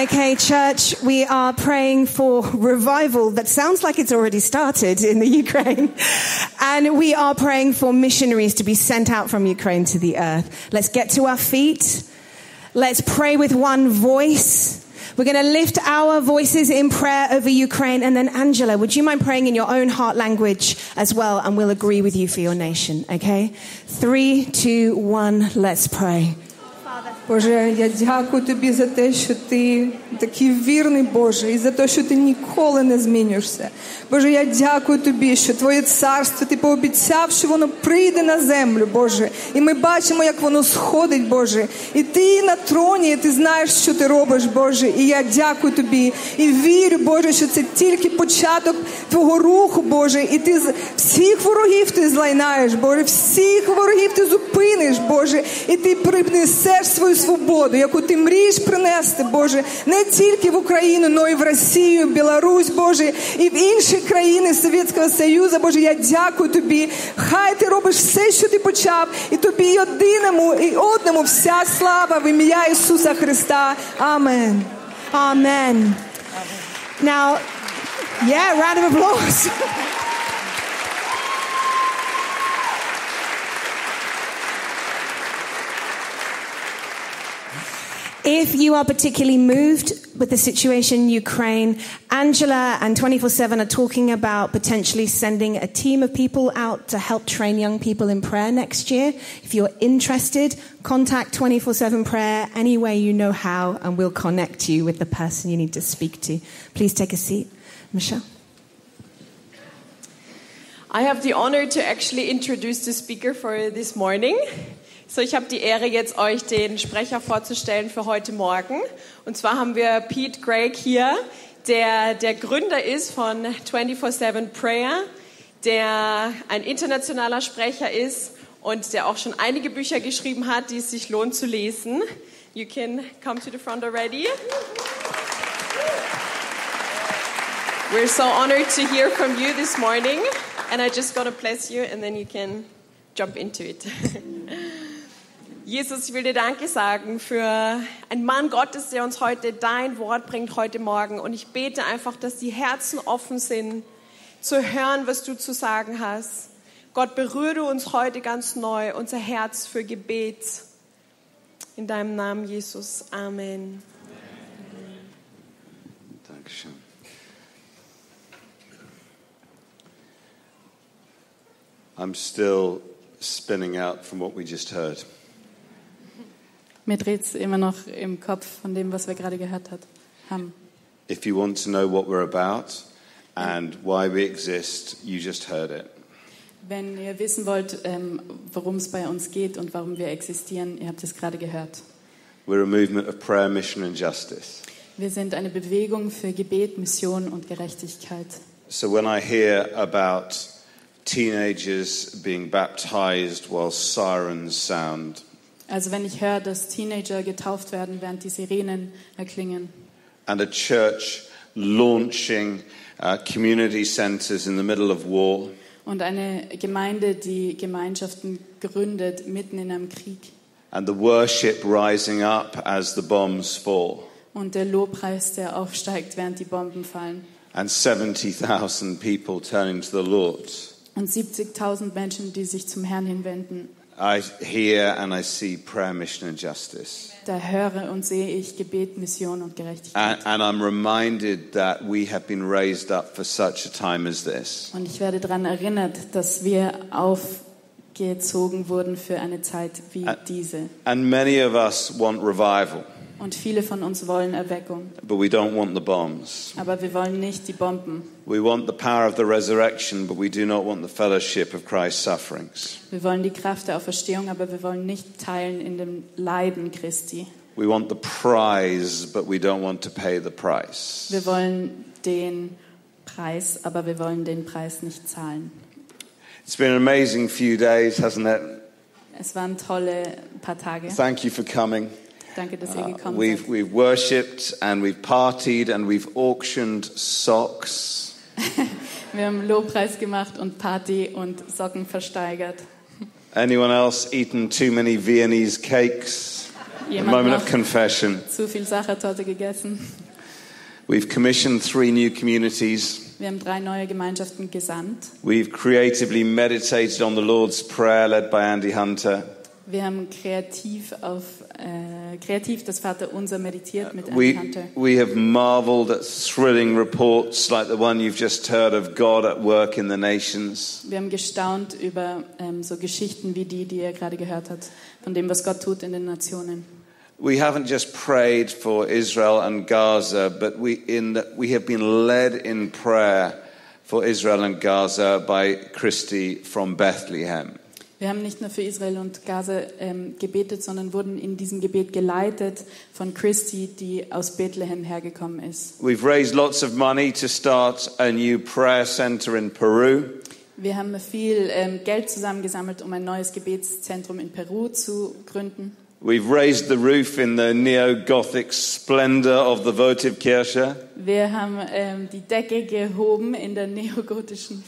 Okay, church, we are praying for revival that sounds like it's already started in the Ukraine. And we are praying for missionaries to be sent out from Ukraine to the earth. Let's get to our feet. Let's pray with one voice. We're going to lift our voices in prayer over Ukraine. And then, Angela, would you mind praying in your own heart language as well? And we'll agree with you for your nation, okay? Three, two, one, let's pray. Боже, я дякую тобі за те, що ти такий вірний Боже, і за те, що ти ніколи не змінюєшся. Боже, я дякую тобі, що Твоє царство ти пообіцяв, що воно прийде на землю, Боже. І ми бачимо, як воно сходить, Боже. І ти на троні, і ти знаєш, що ти робиш, Боже. І я дякую тобі. І вірю, Боже, що це тільки початок Твого руху, Боже. І ти з- всіх ворогів ти злайнаєш, Боже. Всіх ворогів ти зупиниш, Боже. І ти принесеш свою свободу, яку ти мрієш принести, Боже, не тільки в Україну, але й в Росію, Білорусь, Боже, і в інші країни Совєтського Союзу, Боже, я дякую тобі. Хай ти робиш все, що ти почав, і тобі і одному, і одному вся слава в ім'я Ісуса Христа. Амен. Amen. Now, yeah, round of applause. If you are particularly moved with the situation in Ukraine, Angela and 24 7 are talking about potentially sending a team of people out to help train young people in prayer next year. If you're interested, contact 24 7 prayer any way you know how, and we'll connect you with the person you need to speak to. Please take a seat. Michelle. I have the honor to actually introduce the speaker for this morning. So, ich habe die Ehre, jetzt euch den Sprecher vorzustellen für heute Morgen. Und zwar haben wir Pete Gregg hier, der der Gründer ist von 24-7 Prayer, der ein internationaler Sprecher ist und der auch schon einige Bücher geschrieben hat, die es sich lohnt zu lesen. You can come to the front already. We're so honored to hear from you this morning, and I just got to bless you, and then you can jump into it. Jesus, ich will dir Danke sagen für einen Mann Gottes, der uns heute dein Wort bringt, heute Morgen. Und ich bete einfach, dass die Herzen offen sind, zu hören, was du zu sagen hast. Gott, berühre uns heute ganz neu, unser Herz für Gebet. In deinem Namen, Jesus. Amen. Dankeschön. I'm still spinning out from what we just heard. Mir dreht es immer noch im Kopf von dem, was wir gerade gehört hat, haben. If you want to know what we're about and why we exist, you just heard it. Wenn ihr wissen wollt, ähm, worum es bei uns geht und warum wir existieren, ihr habt es gerade gehört. We're a movement of prayer, mission, and justice. Wir sind eine Bewegung für Gebet, Mission und Gerechtigkeit. So when I hear about teenagers being baptized while sirens sound, Also wenn ich höre, dass Teenager getauft werden, während die Sirenen erklingen. And a church launching uh, community centers in the middle of war, und eine Gemeinde, die Gemeinschaften gründet mitten in einem Krieg. And the worship rising up as the bombs fall, und der Lobpreis, der aufsteigt, während die Bomben fallen. And 70,000 people turning to the Lord. und 70.000 Menschen, die sich zum Herrn hinwenden. I hear and I see prayer, mission, and justice. Da höre und sehe ich Gebet, Mission und Gerechtigkeit. And, and I'm reminded that we have been raised up for such a time as this. Und ich werde daran erinnert, dass wir aufgezogen wurden für eine Zeit wie diese. And many of us want revival, Und viele von uns wollen Erweckung. but we don't want the bombs. Aber wir wollen nicht die Bomben. We want the power of the resurrection, but we do not want the fellowship of Christ's sufferings. Wir wollen die Kraft der Auferstehung, aber wir wollen nicht teilen in dem Leiden Christi. We want the prize, but we don't want to pay the price. Wir wollen den Preis, aber wir wollen den Preis nicht zahlen. It's been an amazing few days, hasn't it? Es waren tolle paar Tage. Thank you for coming. Danke, dass ihr Uh, gekommen we've, seid. we've worshipped and we've partied and we've auctioned socks. Wir haben Lobpreis gemacht und Party und Socken versteigert. Anyone else eaten too many Viennese cakes? A moment of confession. zu viel Sachertorte gegessen. We've commissioned three new communities. Wir haben drei neue Gemeinschaften gesandt. We've creatively meditated on the Lord's Prayer led by Andy Hunter. Wir haben kreativ auf Äh, kreativ das Vaterunser meditiert mit We, we have marveled at thrilling reports like the one you've just heard of God at work in the nations. Wir haben gestaunt über ähm, so Geschichten wie die, die ihr gerade gehört habt, von dem, was Gott tut in den Nationen. We haven't just prayed for Israel and Gaza, but we, in the, we have been led in prayer for Israel and Gaza by Christy from Bethlehem. Wir haben nicht nur für Israel und Gaza ähm, gebetet, sondern wurden in diesem Gebet geleitet von Christy, die aus Bethlehem hergekommen ist. We've raised lots of money to start a new prayer center in Peru. Wir haben viel ähm, Geld zusammengesammelt, um ein neues Gebetszentrum in Peru zu gründen. We've raised the roof in the neo Gothic splendor of the votive Kirche. Wir haben ähm, die Decke gehoben in der neogotischen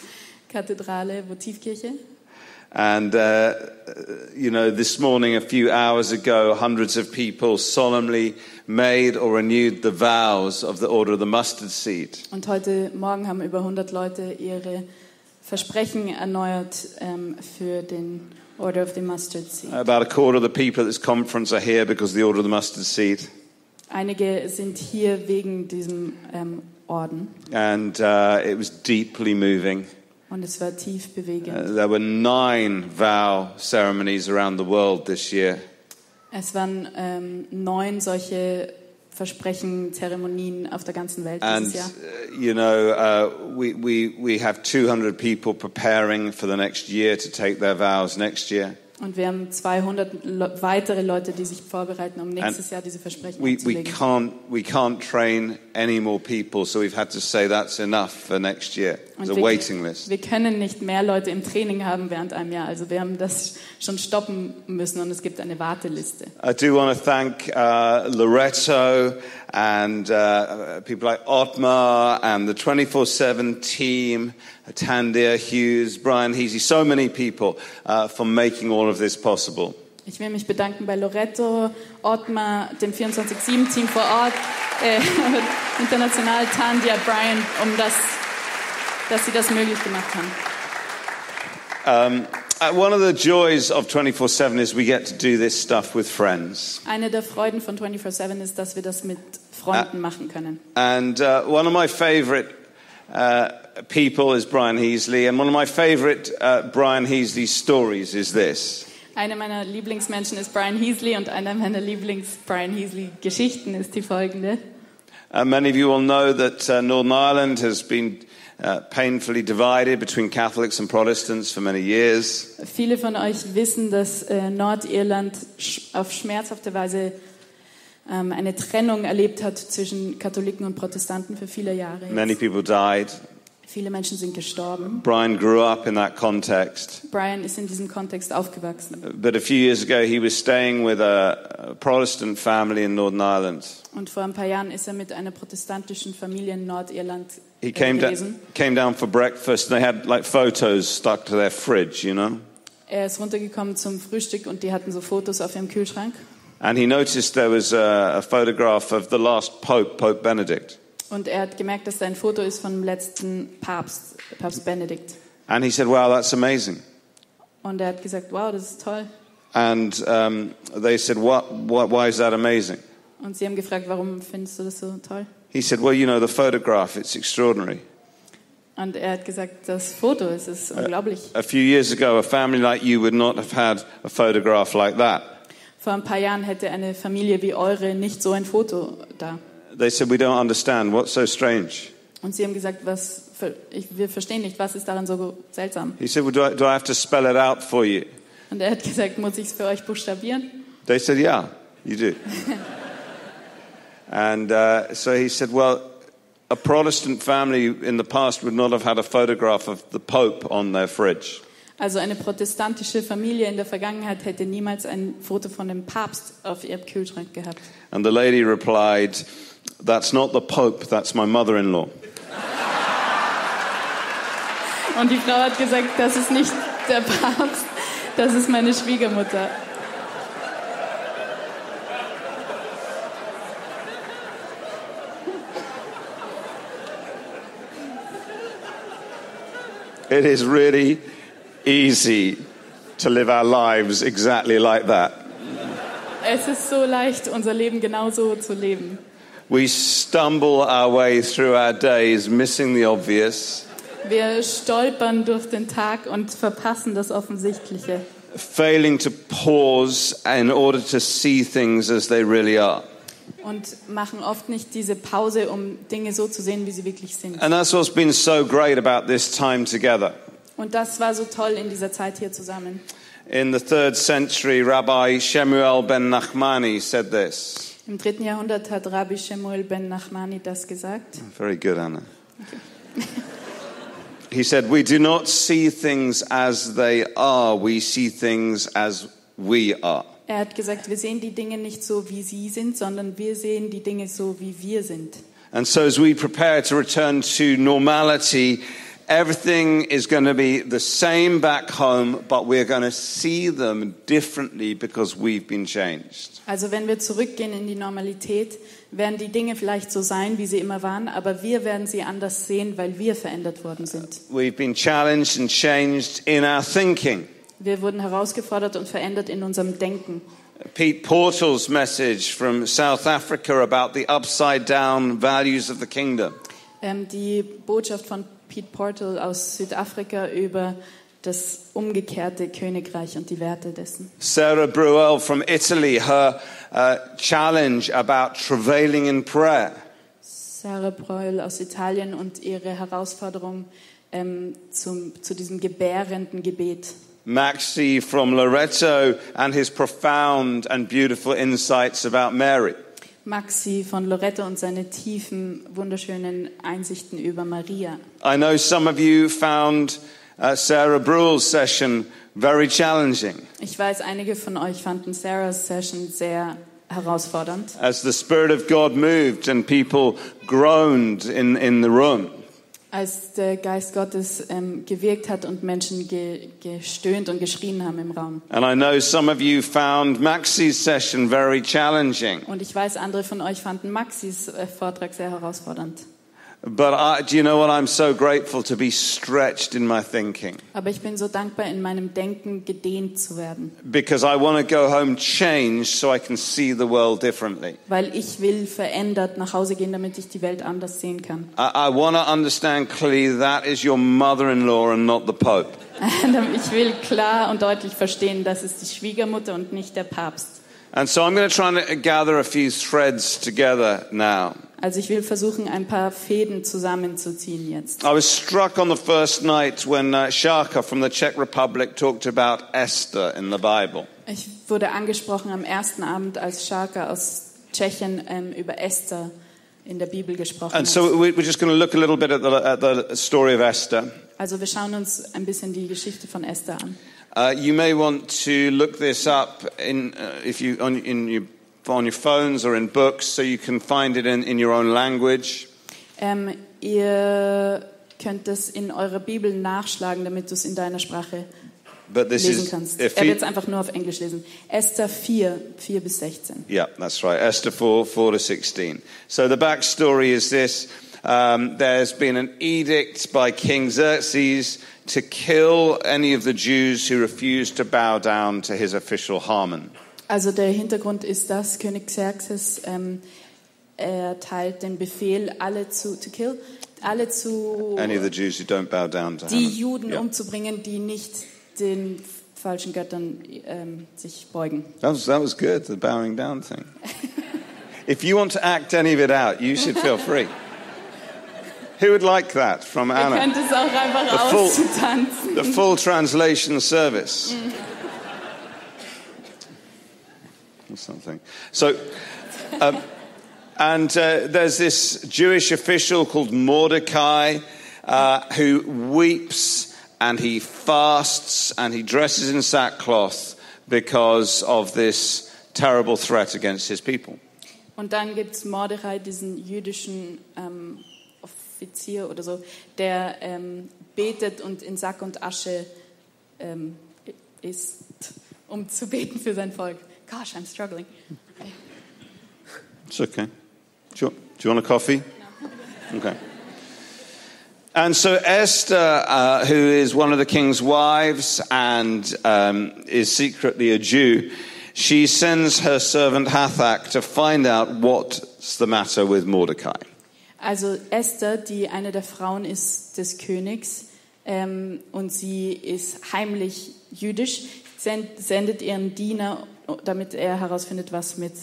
Kathedrale, Votivkirche. And, uh, you know, this morning, a few hours ago, hundreds of people solemnly made or renewed the vows of the Order of the Mustard Seed. Und heute Morgen haben über 100 Leute ihre Versprechen erneuert ähm, für den Order of the Mustard Seed. About a quarter of the people at this conference are here because of the Order of the Mustard Seed. Einige sind hier wegen diesem ähm, Orden And uh, it was deeply moving. Und es war tief bewegend. Uh, there were nine vow ceremonies around the world this year. Es waren ähm, neun solche Versprechen, Zeremonien auf der ganzen Welt And, dieses Jahr. uh, you know, uh, we, we, we have 200 people preparing for the next year to take their vows next year. Und wir haben 200 Le weitere Leute, die sich vorbereiten, um nächstes Jahr diese Versprechen We, we, can't, we can't train any more people, so we've had to say that's enough for next year. There's a waiting list. wir können nicht mehr Leute im Training haben während einem Jahr. Also wir haben das schon stoppen müssen und es gibt eine Warteliste. I do want to thank uh, Loretto and uh, people like Otmar and the 24 7 team, Tandir Hughes, Brian Heasy, so many people uh, for making all of this possible. Ich will mich bedanken bei Loretto, Ottmar, dem 24-7-Team vor Ort, äh, international Tandia, Brian, um das, dass sie das möglich gemacht haben. Um, one of the joys of 24 7 is we get to do this stuff with friends. Eine der Freuden von 24-7 ist, dass wir das mit Freunden machen können. And uh, one of my favorite uh, people is Brian Heasley, and one of my favorite uh, Brian Heasley stories is this. Einer meiner Lieblingsmenschen ist Brian Heasley und einer meiner Lieblings-Brian Heasley-Geschichten ist die folgende. Uh, many of you will know that uh, Northern Ireland has been uh, painfully divided between Catholics and Protestants for many years. Viele von euch wissen, dass äh, Nordirland sch auf schmerzhafte Weise ähm, eine Trennung erlebt hat zwischen Katholiken und Protestanten für viele Jahre. jetzt. Many people died. Viele Menschen sind gestorben. Brian grew up in that context. Brian ist in diesem Kontext aufgewachsen. But a few years ago, he was staying with a, Protestant family in Northern Ireland. Und vor ein paar Jahren ist er mit einer protestantischen Familie in Nordirland He äh, came, da- came down for breakfast, and they had like photos stuck to their fridge, you know? Er ist runtergekommen zum Frühstück und die hatten so Fotos auf ihrem Kühlschrank. And he noticed there was a, a photograph of the last Pope, Pope Benedict. Und er hat gemerkt, dass da ein Foto ist vom letzten Papst, Papst Benedikt. And he said, Wow, that's amazing. Und er hat gesagt, wow, das ist toll. And um, they said, what, what, Why is that amazing? Und sie haben gefragt, warum findest du das so toll? He said, Well, you know, the photograph, it's extraordinary. Und er hat gesagt, das Foto, es ist unglaublich. A few years ago, a family like you would not have had a photograph like that. Vor ein paar Jahren hätte eine Familie wie eure nicht so ein Foto da. They said, We don't understand. What's so strange? Und sie haben gesagt, was, wir verstehen nicht, was ist daran so seltsam? He said, Well, do I, do I have to spell it out for you? Und er hat gesagt, muss ich es für euch buchstabieren? They said, Yeah, you do. and uh, so he said, Well, a Protestant family in the past would not have had a photograph of the Pope on their fridge. Also eine protestantische Familie in der Vergangenheit hätte niemals ein Foto von dem Papst auf ihrem Kühlschrank gehabt. And the lady replied, That's not the Pope, that's my mother-in-law. Und die Frau hat gesagt, das ist nicht der Papst, das ist meine Schwiegermutter. It is really easy to live our lives exactly like that. Es ist so leicht, unser Leben genauso zu leben. We stumble our way through our days, missing the obvious, Wir stolpern durch den Tag und verpassen das Offensichtliche failing to pause in order to see things as they really are. und machen oft nicht diese Pause, um Dinge so zu sehen, wie sie wirklich sind. And that's what's been so great about this time together. Und das war so toll in dieser Zeit hier zusammen. In the third century, Rabbi Shemuel ben Nachmani said this. Im dritten Jahrhundert hat Rabbi Shemuel ben Nachmani das gesagt. Very good, Anna. He said, We do not see things as they are, we see things as we are. Er hat gesagt, wir sehen die Dinge nicht so, wie sie sind, sondern wir sehen die Dinge so, wie wir sind. And so, as we prepare to return to normality, everything is going to be the same back home, but we're going to see them differently because we've been changed. Also wenn wir zurückgehen in die Normalität, werden die Dinge vielleicht so sein, wie sie immer waren, aber wir werden sie anders sehen, weil wir verändert worden sind. We've been challenged and changed in our thinking. Wir wurden herausgefordert und verändert in unserem Denken. Pete Portal's message from South Africa about the upside down values of the kingdom. Ähm, die Botschaft von Pete Portal aus Südafrika über das umgekehrte Königreich und die Werte dessen. Sarah Bruel from Italy, her uh, challenge about travailing in prayer. Sarah Breul aus Italien und ihre Herausforderung ähm, zum, zu diesem gebärenden Gebet. Maxi from Loreto and his profound and beautiful insights about Mary. Maxi von Loretto und seine tiefen, wunderschönen Einsichten über Maria. I know some of you found uh, Sarah Bruel's session very challenging Ich weiß, einige von euch fanden Sarahs Session sehr herausfordernd. as the Spirit of God moved and people groaned in, in the room. Als der Geist Gottes ähm, gewirkt hat und Menschen ge gestöhnt und geschrien haben im Raum. And I know some of you found Maxi's session very challenging. Und ich weiß, andere von euch fanden Maxis äh, Vortrag sehr herausfordernd. But I, do you know what? I'm so grateful to be stretched in my thinking Aber ich bin so dankbar, in meinem Denken gedehnt zu werden. because I want to go home changed so I can see the world differently. Weil ich will verändert nach Hause gehen, damit ich die Welt anders sehen kann. I, I want to understand clearly that is your mother in law and not the Pope. ich will klar und deutlich verstehen, das ist die Schwiegermutter und nicht der Papst. And so I'm going to try and gather a few threads together now. Also ich will versuchen, ein paar Fäden zusammenzuziehen jetzt. I was struck on the first night when uh, Shaka from the Czech Republic talked about Esther in the Bible. Ich wurde angesprochen am ersten Abend, als Scharka aus Tschechien ähm, über Esther in der Bibel gesprochen And hat. so we- we're just going to look a little bit at the, at the story of Esther. Also wir schauen uns ein bisschen die Geschichte von Esther an. Uh, you may want to look this up in, uh, if you, on, in your, on your phones or in books so you can find it in, in your own language. Ähm, ihr könnt das in eurer Bibel nachschlagen, damit du es in deiner Sprache But this lesen kannst. Ephes- Er wird es einfach nur auf Englisch lesen. Esther 4, 4 bis 16. Yeah, that's right. Esther 4, 4 to 16. So the backstory is this. Um, there's been an edict by King Xerxes to kill any of the Jews who refuse to bow down to his official Haman. Also der Hintergrund ist das, König Xerxes ähm, erteilt den Befehl, alle zu, to kill, alle zu, Any of the Jews who don't bow down to die Haman. Juden Yeah. umzubringen, die nicht den falschen Göttern ähm, sich beugen. That was, that was good, the bowing down thing. if you want to act any of it out, you should feel free. Who would like that from Ihr Anna? könnt es auch einfach The full- The full translation service. or something. So, um, and uh, there's this Jewish official called Mordecai uh, who weeps and he fasts and he dresses in sackcloth because of this terrible threat against his people. Und dann gibt es Mordechai, diesen jüdischen ähm, Offizier oder so, der ähm, betet und in Sack und Asche ähm, ist, um zu beten für sein Volk. Gosh, I'm struggling. It's okay. Do you, do you want a coffee? Okay. And so Esther, uh, who is one of the king's wives and um, is secretly a Jew, she sends her servant Hathach to find out what's the matter with Mordecai. Also Esther, die eine der Frauen ist des Königs ähm, und sie ist heimlich jüdisch, send, sendet ihren Diener, damit er herausfindet, was mit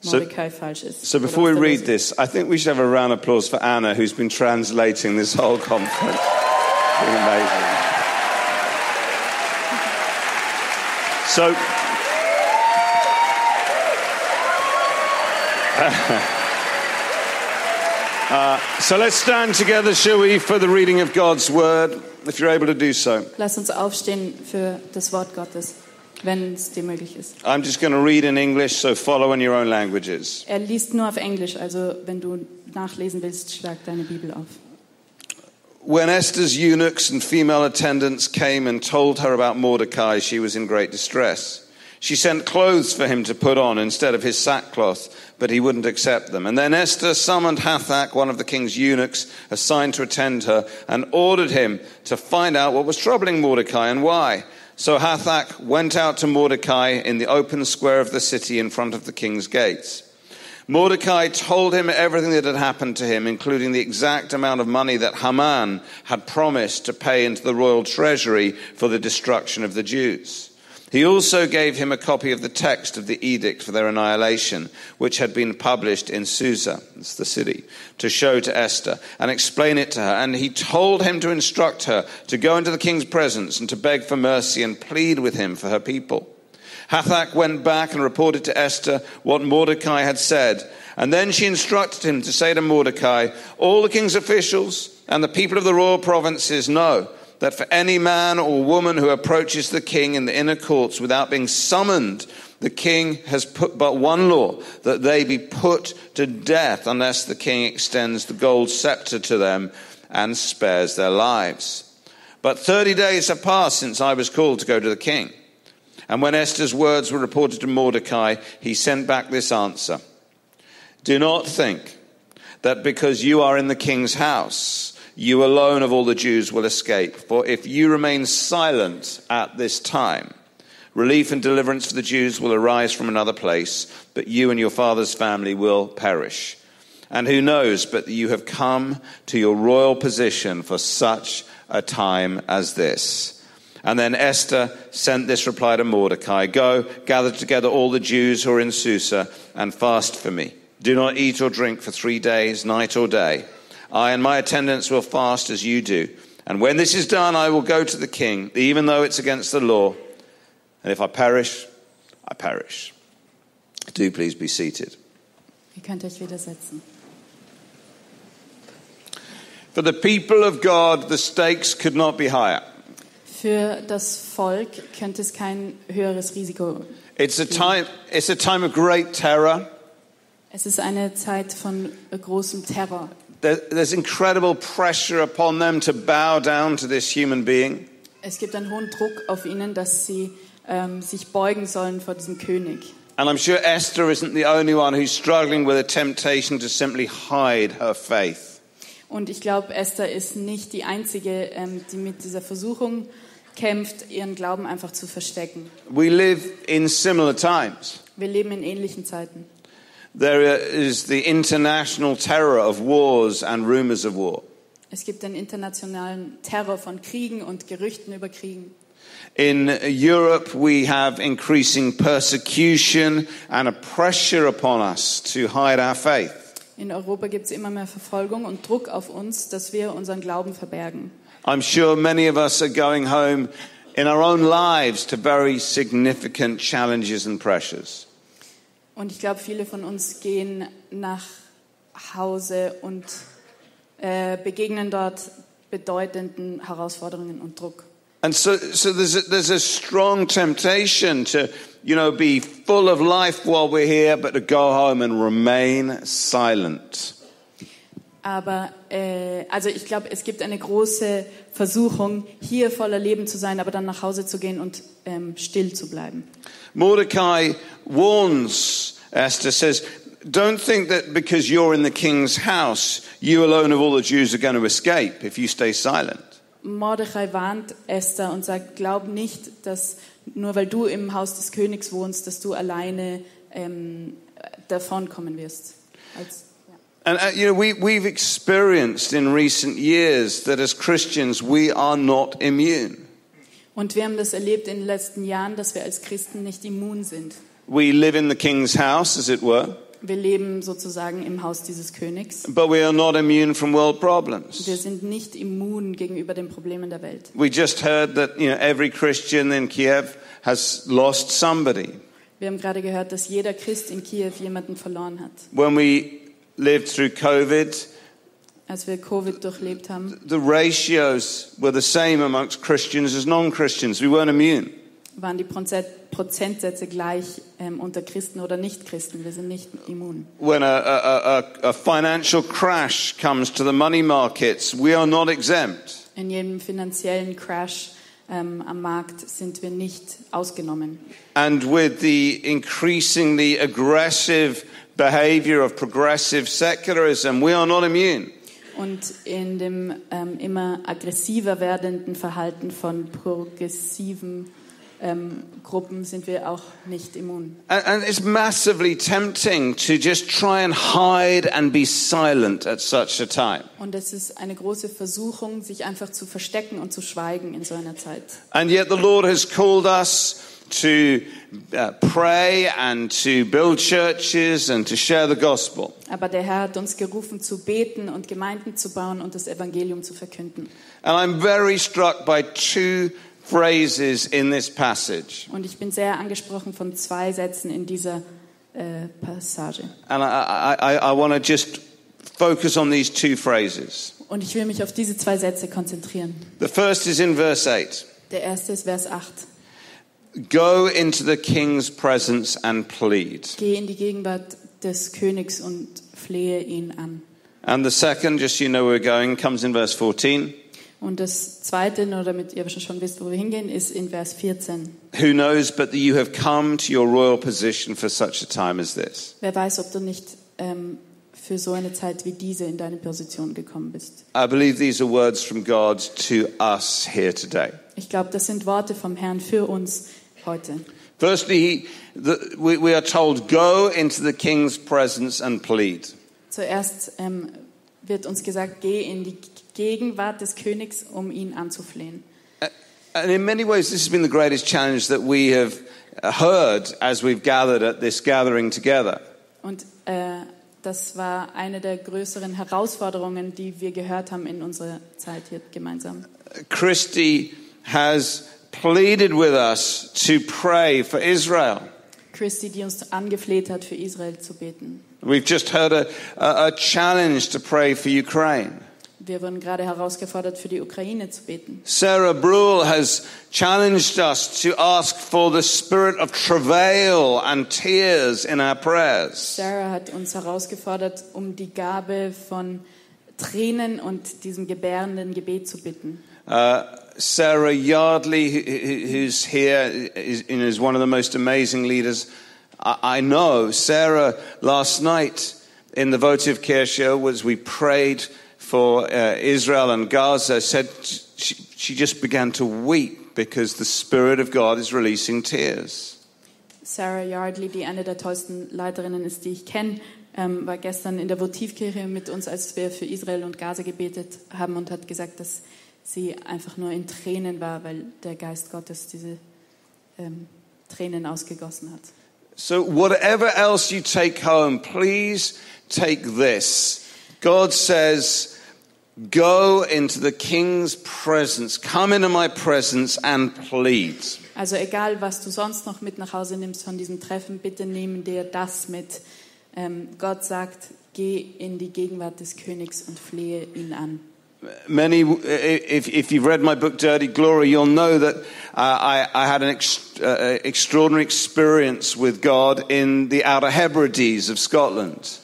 So- Mordecai falsch ist. So Oder before we read this, I think we should have a round of applause for Anna, who's been translating this whole conference. Amazing. So, uh, so let's stand together, shall we, for the reading of God's word, if you're able to do so. Lass uns aufstehen für das Wort Gottes, wenn es dir möglich ist. I'm just going to read in English, so follow in your own languages. Er liest nur auf Englisch, also wenn du nachlesen willst, schlag deine Bibel auf. When Esther's eunuchs and female attendants came and told her about Mordecai, she was in great distress. She sent clothes for him to put on instead of his sackcloth, but he wouldn't accept them. And then Esther summoned Hathach, one of the king's eunuchs, assigned to attend her, and ordered him to find out what was troubling Mordecai and why. So Hathach went out to Mordecai in the open square of the city in front of the king's gates. Mordecai told him everything that had happened to him, including the exact amount of money that Haman had promised to pay into the royal treasury for the destruction of the Jews. He also gave him a copy of the text of the edict for their annihilation, which had been published in Susa, the city, to show to Esther and explain it to her. And he told him to instruct her to go into the king's presence and to beg for mercy and plead with him for her people. Hathach went back and reported to Esther what Mordecai had said. And then she instructed him to say to Mordecai, All the king's officials and the people of the royal provinces know that for any man or woman who approaches the king in the inner courts without being summoned, the king has put but one law that they be put to death unless the king extends the gold scepter to them and spares their lives. But 30 days have passed since I was called to go to the king. And when Esther's words were reported to Mordecai, he sent back this answer Do not think that because you are in the king's house, you alone of all the Jews will escape. For if you remain silent at this time, relief and deliverance for the Jews will arise from another place, but you and your father's family will perish. And who knows but that you have come to your royal position for such a time as this. And then Esther sent this reply to Mordecai Go, gather together all the Jews who are in Susa, and fast for me. Do not eat or drink for three days, night or day. I and my attendants will fast as you do. And when this is done, I will go to the king, even though it's against the law. And if I perish, I perish. Do please be seated. Ihr könnt euch wieder setzen. For the people of God, the stakes could not be higher. Für das Volk könnte es kein höheres Risiko. It's a time, it's a time of great terror. Es ist eine Zeit von großem Terror. There, there's incredible pressure upon them to bow down to this human being. Es gibt einen hohen Druck auf ihnen, dass sie ähm, sich beugen sollen vor diesem König. And I'm sure Esther isn't the only one who's struggling with a temptation to simply hide her faith. Und ich glaube, Esther ist nicht die Einzige, ähm, die mit dieser Versuchung kämpft, ihren Glauben einfach zu verstecken. We live in similar times. Wir leben in ähnlichen Zeiten. There is the international terror of wars and rumors of war. Es gibt den internationalen Terror von Kriegen und Gerüchten über Kriegen. In Europe, we have increasing persecution and a pressure upon us to hide our faith. In Europa gibt es immer mehr Verfolgung und Druck auf uns, dass wir unseren Glauben verbergen. I'm sure many of us are going home in our own lives to very significant challenges and pressures. Und ich glaube, viele von uns gehen nach Hause und äh, begegnen dort bedeutenden Herausforderungen und Druck. And so, so there's, a, there's a strong temptation to, you know, be full of life while we're here, but to go home and remain silent. Aber äh, also ich glaube, es gibt eine große Versuchung, hier voller Leben zu sein, aber dann nach Hause zu gehen und ähm, still zu bleiben. Mordecai warns Esther, says, don't think that because you're in the king's house, you alone of all the Jews are going to escape if you stay silent. Mordechai warnt Esther und sagt, glaub nicht, dass nur weil du im Haus des Königs wohnst, dass du alleine ähm, davonkommen wirst. Als, And uh, you know, we, we've experienced in recent years that as Christians, we are not immune. und wir haben das erlebt in den letzten Jahren, dass wir als Christen nicht immun sind. We live in the king's house, as it were, Wir leben sozusagen im Haus dieses Königs. but we are not immune from world problems. Wir sind nicht immun gegenüber den Problemen der Welt. We just heard that you know every Christian in Kiev has lost somebody. Wir haben gerade gehört, dass jeder Christ in Kiew jemanden verloren hat. When we lived through COVID, Als wir Covid durchlebt haben, the ratios were the same amongst Christians as non-Christians. We weren't immune. waren die Prozent- Prozentsätze gleich ähm, unter Christen oder Nicht-Christen. Wir sind nicht immun. When a, a, a, a financial crash comes to the money markets, we are not exempt. In jedem finanziellen Crash ähm, am Markt sind wir nicht ausgenommen. And with the increasingly aggressive behavior of progressive secularism, we are not immune. Und in dem ähm, immer aggressiver werdenden Verhalten von progressiven ähm, Gruppen sind wir auch nicht immun. And, and it's massively tempting to just try and hide and be silent at such a time. Und es ist eine große Versuchung, sich einfach zu verstecken und zu schweigen in so einer Zeit. And yet the Lord has called us to uh, pray and to build churches and to share the gospel. Aber der Herr hat uns gerufen, zu beten und Gemeinden zu bauen und das Evangelium zu verkünden. And I'm very struck by two phrases in this passage. Und ich bin sehr angesprochen von zwei Sätzen in dieser äh, Passage. And I, I, I, want to just focus on these two phrases. Und ich will mich auf diese zwei Sätze konzentrieren. The first is in verse 8 Der erste ist Vers 8. Go into the king's presence and plead. Geh in die Gegenwart des Königs und flehe ihn an. And the second, just so you know where we're going, comes in verse 14. Und das zweite, nur damit ihr schon wisst, wo wir hingehen, ist in Vers 14. Who knows but that you have come to your royal position for such a time as this? Wer weiß, ob du nicht ähm, für so eine Zeit wie diese in deine Position gekommen bist. I believe these are words from God to us here today. Ich glaube, das sind Worte vom Herrn für uns heute. Firstly, we, are told, go into the king's presence and plead. Zuerst ähm, wird uns gesagt, geh in die Gegenwart des Königs, um ihn anzuflehen. And in many ways, this has been the greatest challenge that we have heard as we've gathered at this gathering together. Und äh, das war eine der größeren Herausforderungen, die wir gehört haben in unserer Zeit hier gemeinsam. Christy has pleaded with us to pray for Israel. Christi, die uns angefleht hat, für Israel zu beten. We've just heard a, a, a challenge to pray for Ukraine. Wir wurden gerade herausgefordert, für die Ukraine zu beten. Sarah Brule has challenged us to ask for the spirit of travail and tears in our prayers. Sarah hat uns herausgefordert, um die Gabe von Tränen und diesem gebärenden Gebet zu bitten. Uh, Sarah Yardley, who- who- who's here, is, one of the most amazing leaders I, I know. Sarah, last night in the votive care show, was we prayed for uh, Israel and Gaza, said she, she just began to weep because the Spirit of God is releasing tears. Sarah Yardley, die eine der tollsten Leiterinnen ist, die ich kenne, ähm, war gestern in der Votivkirche mit uns, als wir für Israel und Gaza gebetet haben und hat gesagt, dass sie einfach nur in Tränen war, weil der Geist Gottes diese ähm, Tränen ausgegossen hat. So, whatever else you take home, please take this. God says, Go into the king's presence, come into my presence and plead. Also egal, was du sonst noch mit nach Hause nimmst von diesem Treffen, bitte nimm dir das mit. Ähm, Gott sagt, geh in die Gegenwart des Königs und flehe ihn an. Many, if, if you've read my book, Dirty Glory, you'll know that uh, I, I had an ex, uh, extraordinary experience with God in the Outer Hebrides of Scotland.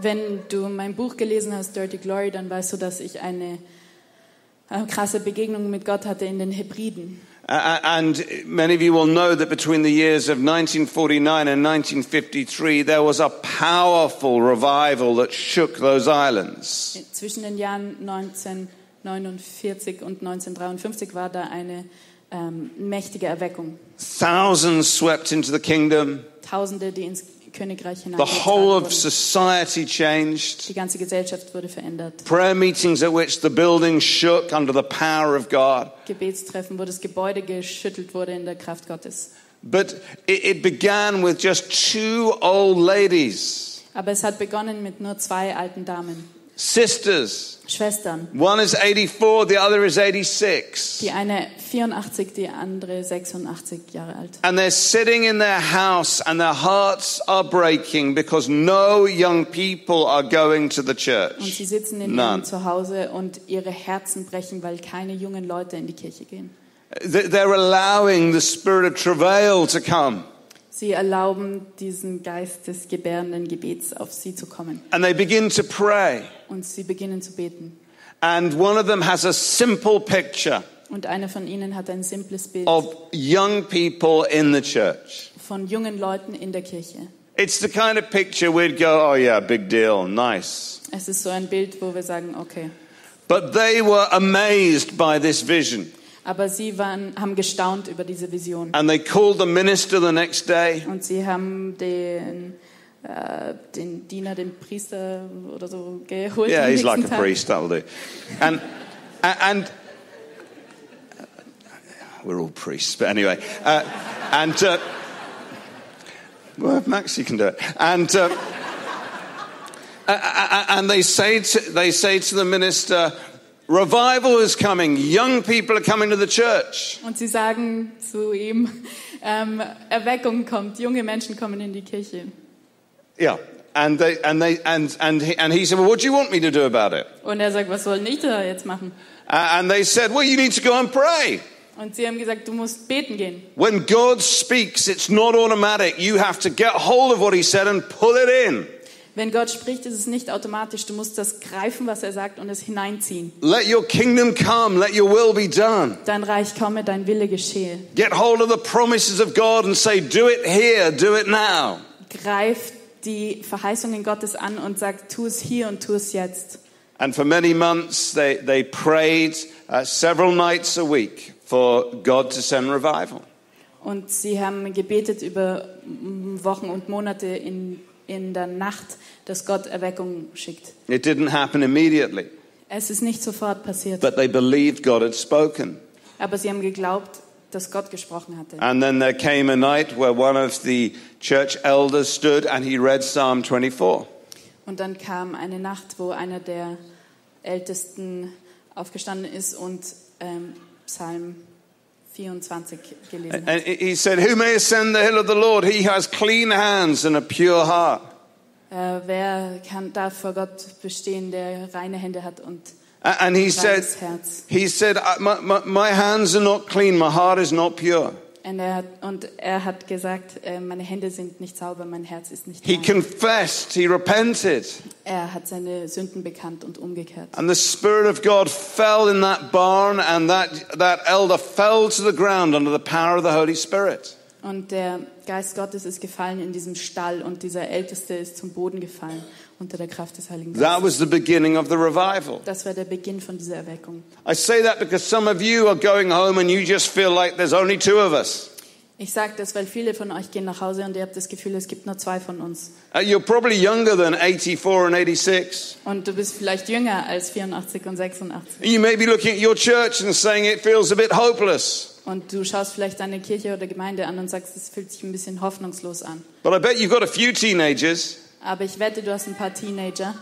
Wenn du mein Buch gelesen hast, Dirty Glory, dann weißt du, dass ich eine äh, krasse Begegnung mit Gott hatte in den Hebriden. A- a- And many of you will know that between the years of 1949 and 1953, there was a powerful revival that shook those islands. Zwischen den Jahren 1949 und 1953 war da eine ähm, mächtige Erweckung. Thousands swept into the kingdom. Tausende, die ins Königreich The whole of society changed. Die ganze Gesellschaft wurde verändert. Prayer meetings at which the building shook under the power of God. Gebetstreffen, wo das Gebäude geschüttelt wurde in der Kraft Gottes. But it, it began with just two old ladies, Aber es hat begonnen mit nur zwei alten Damen, sisters. Schwestern. One is 84, the other is 86. Die eine 84, die andere 86 Jahre alt. And they're sitting in their house and their hearts are breaking because no young people are going to the church. Und sie sitzen in None. ihrem Zuhause und ihre Herzen brechen, weil keine jungen Leute in die Kirche gehen. They're allowing the spirit of travail to come. Sie erlauben diesen Geist des gebärenden Gebets auf sie zu kommen. And they begin to pray. Und sie beginnen zu beten. And one of them has a simple picture Und einer von ihnen hat ein simples Bild of young people in the church. von jungen Leuten in der Kirche. It's the kind of picture we'd go, oh yeah, big deal, nice. Es ist so ein Bild, wo wir sagen, okay. But they were amazed by this vision. Aber sie waren, haben gestaunt über diese Vision. And they called the minister the next day. Und sie haben den, äh, den Diener, den Priester oder so geholt. Yeah, he's like a Tag. priest, that'll do. And, and, we're all priests, but anyway. Uh, and, uh, well, Maxie can do it. And, uh, and they say, to, they say to the minister, revival is coming. Young people are coming to the church. Und sie sagen zu ihm, ähm, Erweckung kommt, junge Menschen kommen in die Kirche. Yeah. And, they, and, they, and, and, he, and he said, well, what do you want me to do about it? Und er sagt, was soll ich da jetzt machen? Uh, and they said, well, you need to go and pray. Und sie haben gesagt, du musst beten gehen. When God speaks, it's not automatic. You have to get hold of what He said and pull it in. Wenn Gott spricht, ist es nicht automatisch. Du musst das greifen, was er sagt, und es hineinziehen. Let your kingdom come. Let your will be done. Dein Reich komme, dein Wille geschehe. Get hold of the promises of God and say, do it here, do it now. Greif die Verheißungen Gottes an und sag, tu es hier und tu es jetzt. And for many months, they, they prayed uh, several nights a week for God to send revival. Und sie haben gebetet über Wochen und Monate in, in der Nacht, dass Gott Erweckung schickt. It didn't happen immediately, Es ist nicht sofort passiert, but they believed God had spoken. aber sie haben geglaubt, dass Gott gesprochen hatte. And then there came a night where one of the church elders stood and he read Psalm 24. Und dann kam eine Nacht, wo einer der Ältesten aufgestanden ist und ähm, Psalm 24 gelesen hat. And he said, Who may ascend the hill of the Lord? He has clean hands and a pure heart. Äh, wer kann, darf vor Gott bestehen, der reine Hände hat und And he said, Herz? he said, my, my, my hands are not clean, my heart is not pure. Und er hat, und er hat gesagt, äh, meine Hände sind nicht sauber, mein Herz ist nicht He rein. confessed, he repented. Er hat seine Sünden bekannt und umgekehrt. And the Spirit of God fell in that barn, and that, that elder fell to the ground under the power of the Holy Spirit. Und der Geist Gottes ist gefallen in diesem Stall und dieser Älteste ist zum Boden gefallen unter der Kraft des Heiligen That Geistes. was the beginning of the revival. Das war der Beginn von dieser Erweckung. I say that because some of you are going home and you just feel like there's only two of us. Ich sage das, weil viele von euch gehen nach Hause und ihr habt das Gefühl, es gibt nur zwei von uns. Uh, you're probably younger than 84 and 86. Und du bist vielleicht jünger als 84 und 86. You may be looking at your church and saying it feels a bit hopeless. Und du schaust vielleicht deine Kirche oder Gemeinde an und sagst, es fühlt sich ein bisschen hoffnungslos an. But I bet you've got a few teenagers, Aber ich wette, du hast ein paar Teenager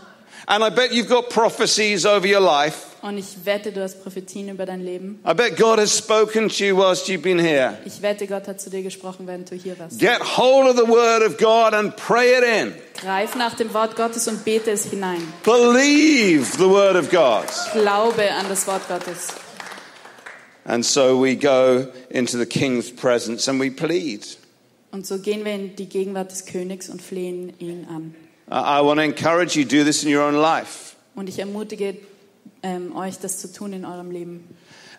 and I bet you've got prophecies over your life. und ich wette, du hast Prophetien über dein Leben. I bet God has spoken to you whilst you've been here. Ich wette, Gott hat zu dir gesprochen, während du hier warst. Get hold of the word of God and pray it in. Greif nach dem Wort Gottes und bete es hinein. Believe the word of God. Glaube an das Wort Gottes. And so we go into the king's presence and we plead. Und so gehen wir in die Gegenwart des Königs und flehen ihn an. I want to encourage you to do this in your own life. Und ich ermutige ähm, euch, das zu tun in eurem Leben.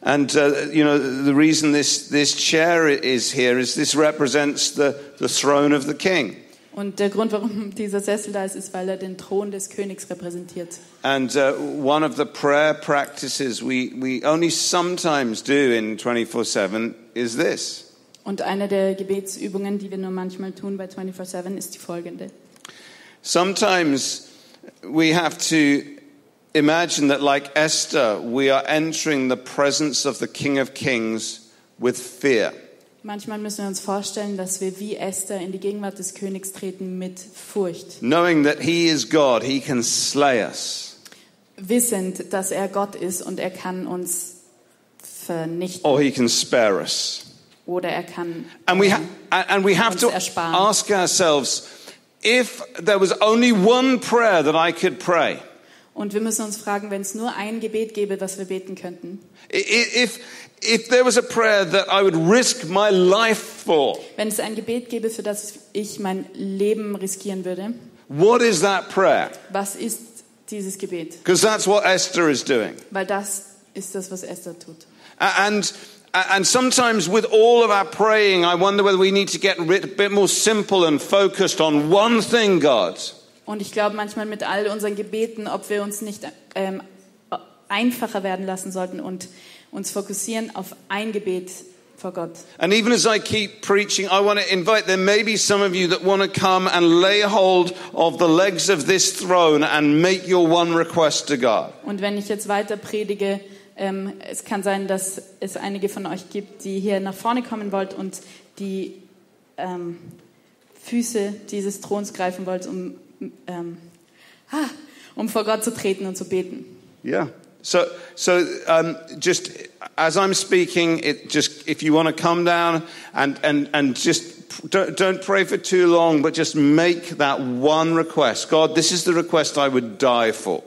And, uh, you know, the reason this, this chair is here is this represents the, the throne of the king. Und der Grund, warum dieser Sessel da ist, ist, weil er den Thron des Königs repräsentiert. And uh, one of the prayer practices we, we only sometimes do in 24 7 is this. Und eine der Gebetsübungen, die wir nur manchmal tun bei 24-7, ist die folgende. Sometimes we have to imagine that, like Esther, we are entering the presence of the King of Kings with fear. Manchmal müssen wir uns vorstellen, dass wir wie Esther in die Gegenwart des Königs treten mit Furcht, Knowing that He is God, He can slay us. wissend, dass er Gott ist und er kann uns vernichten or he can spare us. oder er kann And we, and we have uns to ersparen. ask ourselves if there was only one prayer that I could pray, Und wir müssen uns fragen, wenn es nur ein Gebet gäbe, das wir beten könnten, if, if there was a prayer that I would risk my life for, wenn es ein Gebet gäbe, für das ich mein Leben riskieren würde, what is that prayer? was ist dieses Gebet? Because that's what Esther is doing. Weil das ist das, was Esther tut. And, and sometimes with all of our praying, I wonder whether we need to get a bit more simple and focused on one thing, God. Und ich glaube manchmal mit all unseren Gebeten, ob wir uns nicht ähm, einfacher werden lassen sollten und uns fokussieren auf ein Gebet vor Gott. And even as I keep preaching, I want to invite there may be some of you that want to come and lay hold of the legs of this throne and make your one request to God. Und wenn ich jetzt weiter predige, ähm, es kann sein, dass es einige von euch gibt, die hier nach vorne kommen wollt und die ähm, Füße dieses Throns greifen wollt, um, ähm, ah, um vor Gott zu treten und zu beten. Yeah. So, so um, just as I'm speaking, it just if you want to come down and and and just don't, don't pray for too long, but just make that one request. God, this is the request I would die for,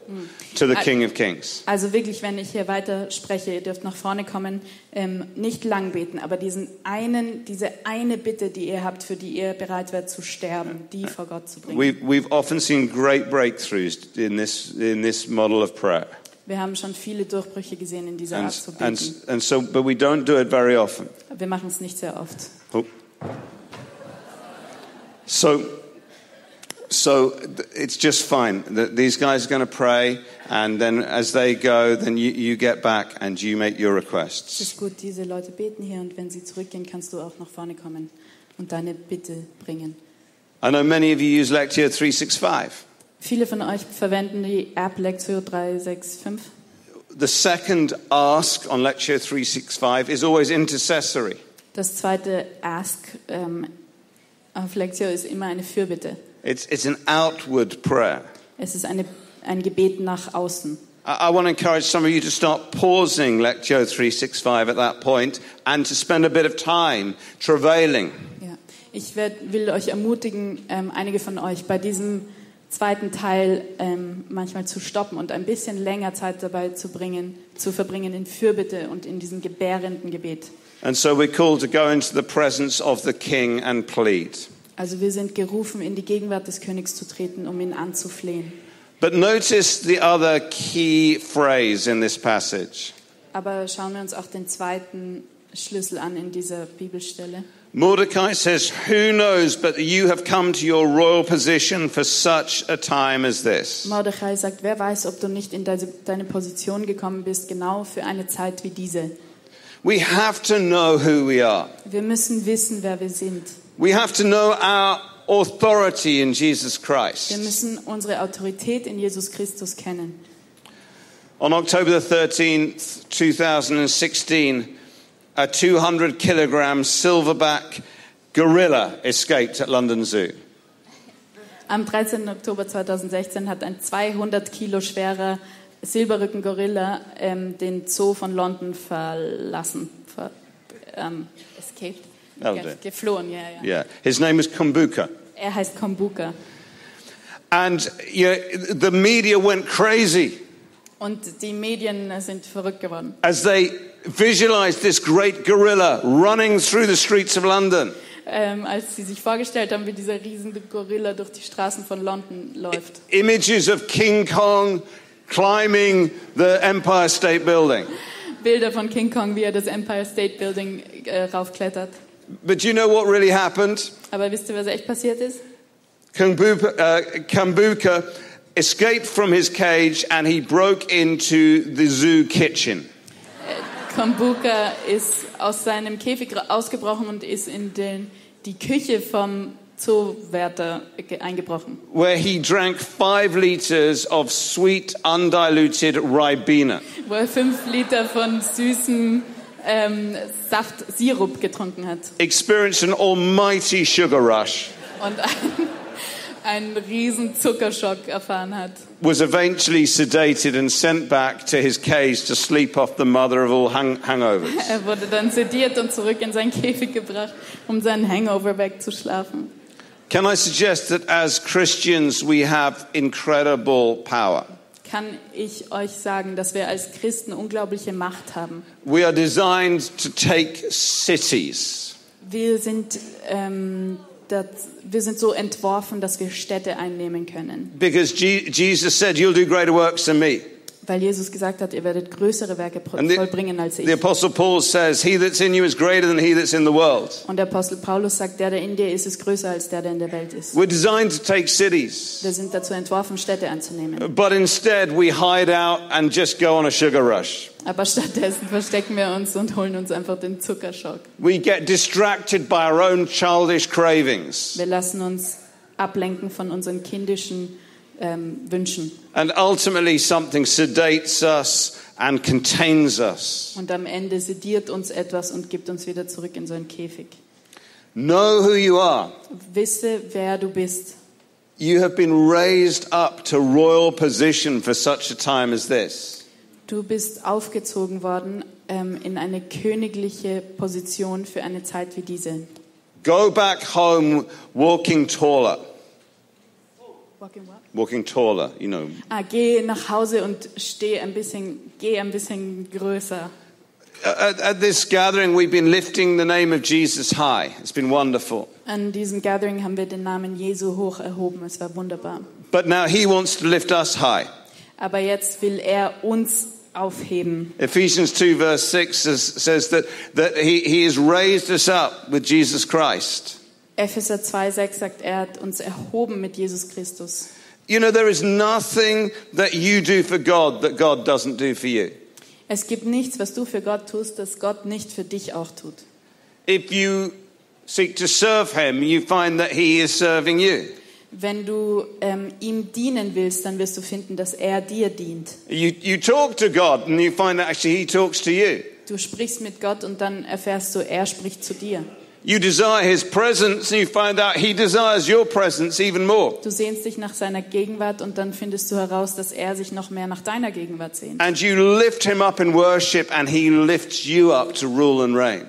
to the King of Kings. Also wirklich, wenn ich hier weiter spreche, ihr dürft nach vorne kommen, ähm, nicht lang beten, aber diesen einen, diese eine Bitte, die ihr habt, für die ihr bereit werdet zu sterben, die vor Gott zu bringen. We've we've often seen great breakthroughs in this in this model of prayer. Wir haben schon viele Durchbrüche gesehen in dieser Art And, zu and, beten. and so, but we don't do it very often. Wir machen es nicht sehr oft. Oh. So, so it's just fine. These guys are going to pray, and then as they go, then you, you get back and you make your Es requests. ist gut, diese Leute beten hier und wenn sie zurückgehen, kannst du auch nach vorne kommen und deine Bitte bringen. I know many of you use Lectio 365. Viele von euch verwenden die App Lectio 365. The second ask on Lectio 365 is always intercessory. Das zweite Ask ähm, auf Lectio ist immer eine Fürbitte. It's, it's an outward prayer. Es ist eine, ein Gebet nach außen. I, I want to encourage some of you to start pausing Lectio 365 at that point and to spend a bit of time travailing. Ja. Ich werd, will euch ermutigen, ähm, einige von euch bei diesem zweiten Teil ähm, manchmal zu stoppen und ein bisschen länger Zeit dabei zu, bringen, zu verbringen in Fürbitte und in diesem gebärenden Gebet. And so we're called to go into the presence of the king and plead. Also wir sind gerufen, in die Gegenwart des Königs zu treten, um ihn anzuflehen. But notice the other key phrase in this passage. Aber schauen wir uns auch den zweiten Schlüssel an in dieser Bibelstelle. Mordecai says, Who knows but you have come to your royal position for such a time as this? Mordechai sagt, wer weiß, ob du nicht in deine, Position gekommen bist, genau für eine Zeit wie diese. We have to know who we are. Wir müssen wissen, wer wir sind. We have to know our authority in Jesus Wir Christ. müssen unsere Autorität in Jesus Christus kennen. On October the 13th, 2016, a 200 kilogram silverback gorilla escaped at London Zoo. Am 13. Oktober 2016 hat ein 200 Kilo schwerer Silberrücken-Gorilla ähm, den Zoo von London verlassen. Ver, ähm, escaped? Ge geflohen, ja, ja. Yeah, his name was Kumbuka. Er heißt Kombuka. And you know, the media went crazy Und die Medien sind verrückt geworden. as they visualized this great gorilla running through the streets of London. Ähm, als sie sich vorgestellt haben, wie dieser riesige Gorilla durch die Straßen von London läuft. Images of King Kong climbing the Empire State Building. Bilder von King Kong, wie er das Empire State Building äh, raufklettert. But you know what really happened? Aber wisst ihr, was echt passiert ist? Kambuka, uh, Kambuka escaped from his cage and he broke into the zoo kitchen. Kombuka ist aus seinem Käfig ausgebrochen und ist in den, die Küche vom Zoowärter ge- eingebrochen, where he drank five liters of sweet, undiluted Ribena. wo er fünf Liter von süßem ähm, Saft, Sirup getrunken hat Experienced an almighty sugar rush. und einen, einen riesen Zuckerschock erfahren hat. Was eventually sedated and sent back to his cage to sleep off the mother of all hang- hangovers. Er wurde dann sediert und zurück in seinen Käfig gebracht, um seinen Hangover wegzuschlafen. Can I suggest that as Christians we have incredible power? Kann ich euch sagen, dass wir als Christen unglaubliche Macht haben. We are designed to take cities. Wir sind, ähm, das, wir sind so entworfen, dass wir Städte einnehmen können. Because Je- Jesus said, You'll do greater works than me. Weil Jesus gesagt hat, ihr werdet größere Werke vollbringen als ich. The Apostle Paul says, He that's in you is greater than he that's in the world. Und der Apostel Paulus sagt, der, der in dir ist, ist größer als der, der in der Welt ist. We're designed to take cities. Wir sind dazu entworfen, Städte anzunehmen. But instead, we hide out and just go on a sugar rush. Aber stattdessen verstecken wir uns und holen uns einfach den Zuckerschock. We get distracted by our own childish cravings. Wir lassen uns ablenken von unseren kindischen ähm, Wünschen. And ultimately, something sedates us and contains us. Und am Ende sediert uns etwas und gibt uns wieder zurück in so einen Käfig. Know who you are. Wisse, wer du bist. You have been raised up to royal position for such a time as this. Du bist aufgezogen worden ähm, in eine königliche Position für eine Zeit wie diese. Go back home walking taller. Walking taller, you know. Ah, geh nach Hause und steh ein bisschen, geh ein bisschen größer. At, at this gathering, we've been lifting the name of Jesus high. It's been wonderful. An diesem Gathering haben wir den Namen Jesu hoch erhoben. Es war wunderbar. But now he wants to lift us high. Aber jetzt will er uns aufheben. Ephesians 2, verse 6 says, says that, that he, he has raised us up with Jesus Christ. Epheser 2,6 sagt, er hat uns erhoben mit Jesus Christus. You know, there is nothing that you do for God that God doesn't do for you. Es gibt nichts, was du für Gott tust, das Gott nicht für dich auch tut. If you seek to serve him, you find that he is serving you. Wenn du ähm, ihm dienen willst, dann wirst du finden, dass er dir dient. You, you talk to God and you find that actually he talks to you. Du sprichst mit Gott und dann erfährst du, er spricht zu dir. You desire his presence and you find out he desires your presence even more. Du sehnst dich nach seiner Gegenwart und dann findest du heraus, dass er sich noch mehr nach deiner Gegenwart sehnt. And you lift him up in worship and he lifts you up to rule and reign.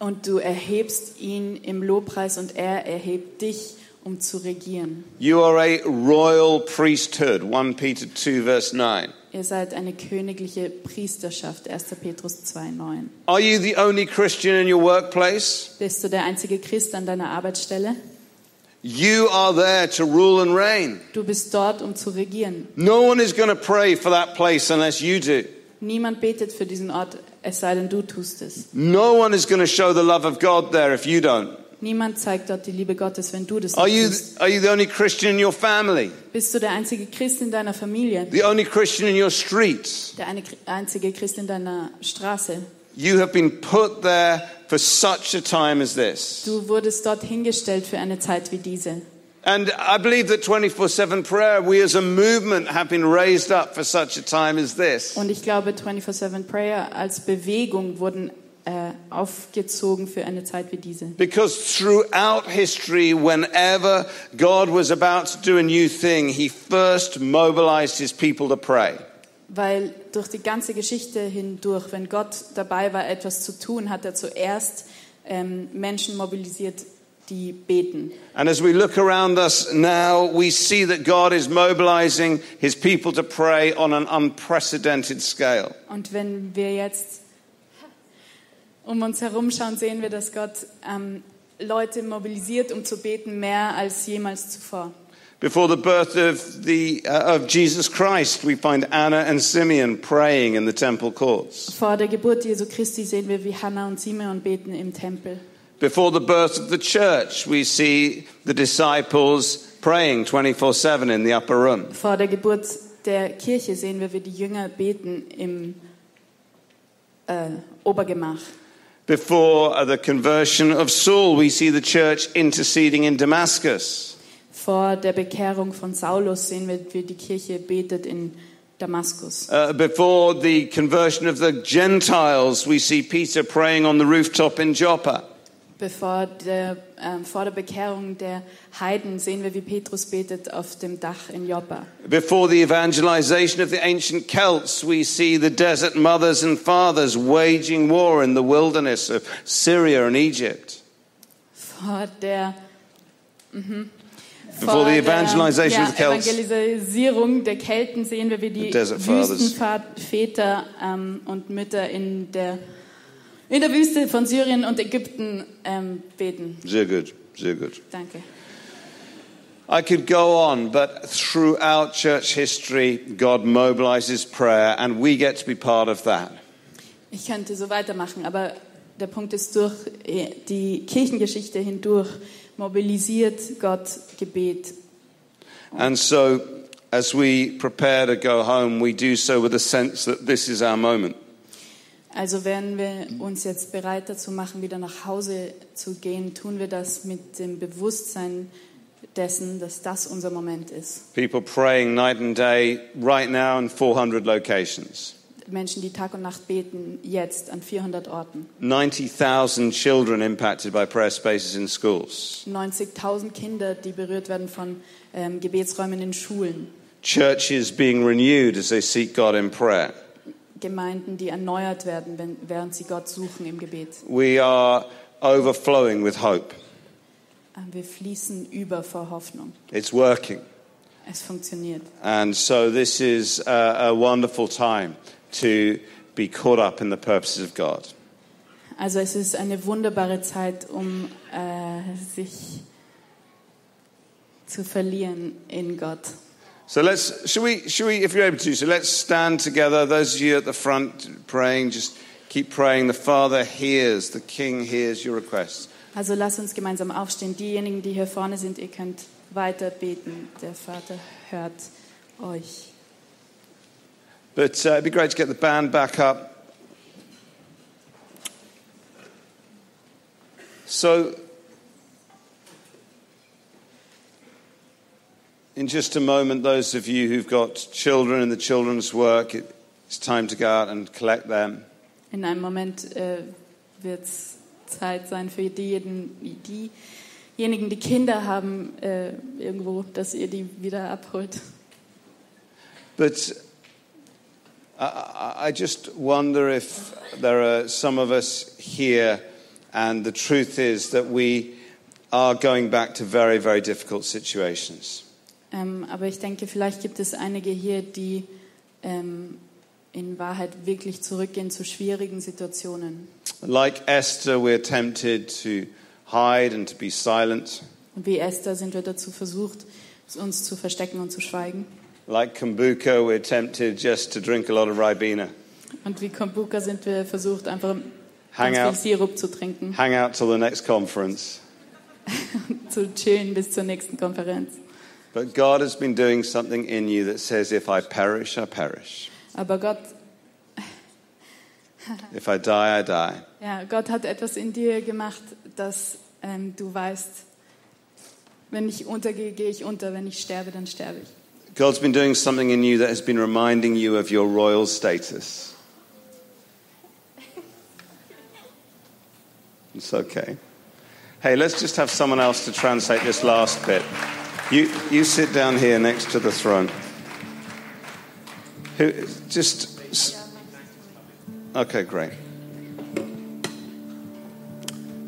Und du erhebst ihn im Lobpreis und er erhebt dich, um zu regieren. You are a royal priesthood. 1 Peter 2, verse 9. Ihr seid eine königliche Priesterschaft, 1. Petrus 2,9. Are you the only Christian in your workplace? Bist du der einzige Christ an deiner Arbeitsstelle? You are there to rule and reign. Du bist dort, um zu regieren. No one is going to pray for that place unless you do. Niemand betet für diesen Ort, es sei denn, du tust es. No one is going to show the love of God there if you don't. Niemand zeigt dort die Liebe Gottes, wenn du das Are you, tust. are you the only Christian in your family? Bist du der einzige Christ in deiner Familie? The only Christian in your streets? Der eine, einzige Christ in deiner Straße? You have been put there for such a time as this. Du wurdest dort hingestellt für eine Zeit wie diese. And I believe that 24 7 prayer, we as a movement have been raised up for such a time as this. Und ich glaube, 24-7 Prayer als Bewegung wurden aufgezogen für eine Zeit wie diese. Because throughout history, whenever God was about to do a new thing, he first mobilized his people to pray. Weil durch die ganze Geschichte hindurch, wenn Gott dabei war, etwas zu tun, hat er zuerst ähm, Menschen mobilisiert, die beten. And as we look around us now, we see that God is mobilizing his people to pray on an unprecedented scale. Und wenn wir jetzt um uns herum schauen, sehen wir, dass Gott ähm, Leute mobilisiert, um zu beten, mehr als jemals zuvor. Before the birth of, the, uh, of Jesus Christ, we find Anna and Simeon praying in the temple courts. Vor der Geburt Jesu Christi sehen wir, wie Hannah und Simeon beten im Tempel. Before the birth of the church, we see the disciples praying 24 7 in the upper room. Vor der Geburt der Kirche sehen wir, wie die Jünger beten im äh, Obergemach. Before the conversion of Saul, we see the church interceding in Damascus. Vor der Bekehrung von Saulus sehen wir, wie die Kirche betet in Damaskus. Uh, before the conversion of the Gentiles, we see Peter praying on the rooftop in Joppa. Bevor der, ähm, vor der Bekehrung der Heiden sehen wir, wie Petrus betet auf dem Dach in Joppa. Before the evangelization of the ancient Celts, we see the desert mothers and fathers waging war in the wilderness of Syria and Egypt. Vor der mhm. Before the evangelization der, of the Celts. ja, Evangelisierung der Kelten sehen wir, wie die. Wüstenväter ähm, und Mütter in der, in der Wüste von Syrien und Ägypten ähm, beten. Sehr gut, sehr gut. Danke. I could go on, but throughout church history, God mobilizes prayer, and we get to be part of that. Ich könnte so weitermachen, aber der Punkt ist, durch äh, die Kirchengeschichte hindurch mobilisiert Gott Gebet. And so, as we prepare to go home, we do so with a sense that this is our moment. Also werden wir uns jetzt bereit dazu machen, wieder nach Hause zu gehen, tun wir das mit dem Bewusstsein dessen, dass das unser Moment ist. People praying night and day right now in 400 locations. Menschen, die Tag und Nacht beten, jetzt an 400 Orten. 90,000 children impacted by prayer spaces in schools. 90.000 Kinder, die berührt werden von ähm, Gebetsräumen in Schulen. Churches being renewed as they seek God in prayer. Gemeinden, die erneuert werden, wenn, während sie Gott suchen im Gebet. We are overflowing with hope. Ähm, Wir fließen über vor Hoffnung. It's working. Es funktioniert. And so this is a, a wonderful time to be caught up in the purposes of God. Also es ist eine wunderbare Zeit, um äh, sich zu verlieren in Gott. So let's, should we, should we, if you're able to, so let's stand together. Those of you at the front praying, just keep praying. The Father hears, the King hears your requests. Also lasst uns gemeinsam aufstehen. Diejenigen, die hier vorne sind, ihr könnt weiter beten. Der Vater hört euch. But uh, it'd be great to get the band back up. So, in just a moment, those of you who've got children in the children's work, it's time to go out and collect them. In einem Moment äh, wird es Zeit sein für diejenigen, diejenigen, die Kinder haben, äh, irgendwo, dass ihr die wieder abholt. But I, I- I just wonder if there are some of us here, and the truth is that we are going back to very, very difficult situations. Ähm, aber ich denke, vielleicht gibt es einige hier, die ähm, in Wahrheit wirklich zurückgehen zu schwierigen Situationen. Like Esther, we're tempted to hide and to be silent. Und wie Esther sind wir dazu versucht, uns zu verstecken und zu schweigen. Like Kumbuka, we're tempted just to drink a lot of Ribena, Und wie Kombuka sind wir versucht, einfach Hang out. viel Sirup zu trinken, hang out till the next conference. zu chillen bis zur nächsten Konferenz. But God has been doing something in you that says, if I perish, I perish. Aber Gott, If I die, I die. ja, Gott hat etwas in dir gemacht, dass ähm, du weißt, wenn ich untergehe, gehe ich unter, wenn ich sterbe, dann sterbe ich. God's been doing something in you that has been reminding you of your royal status. It's okay. Hey, let's just have someone else to translate this last bit. You, you sit down here next to the throne. Who, just. Okay, great.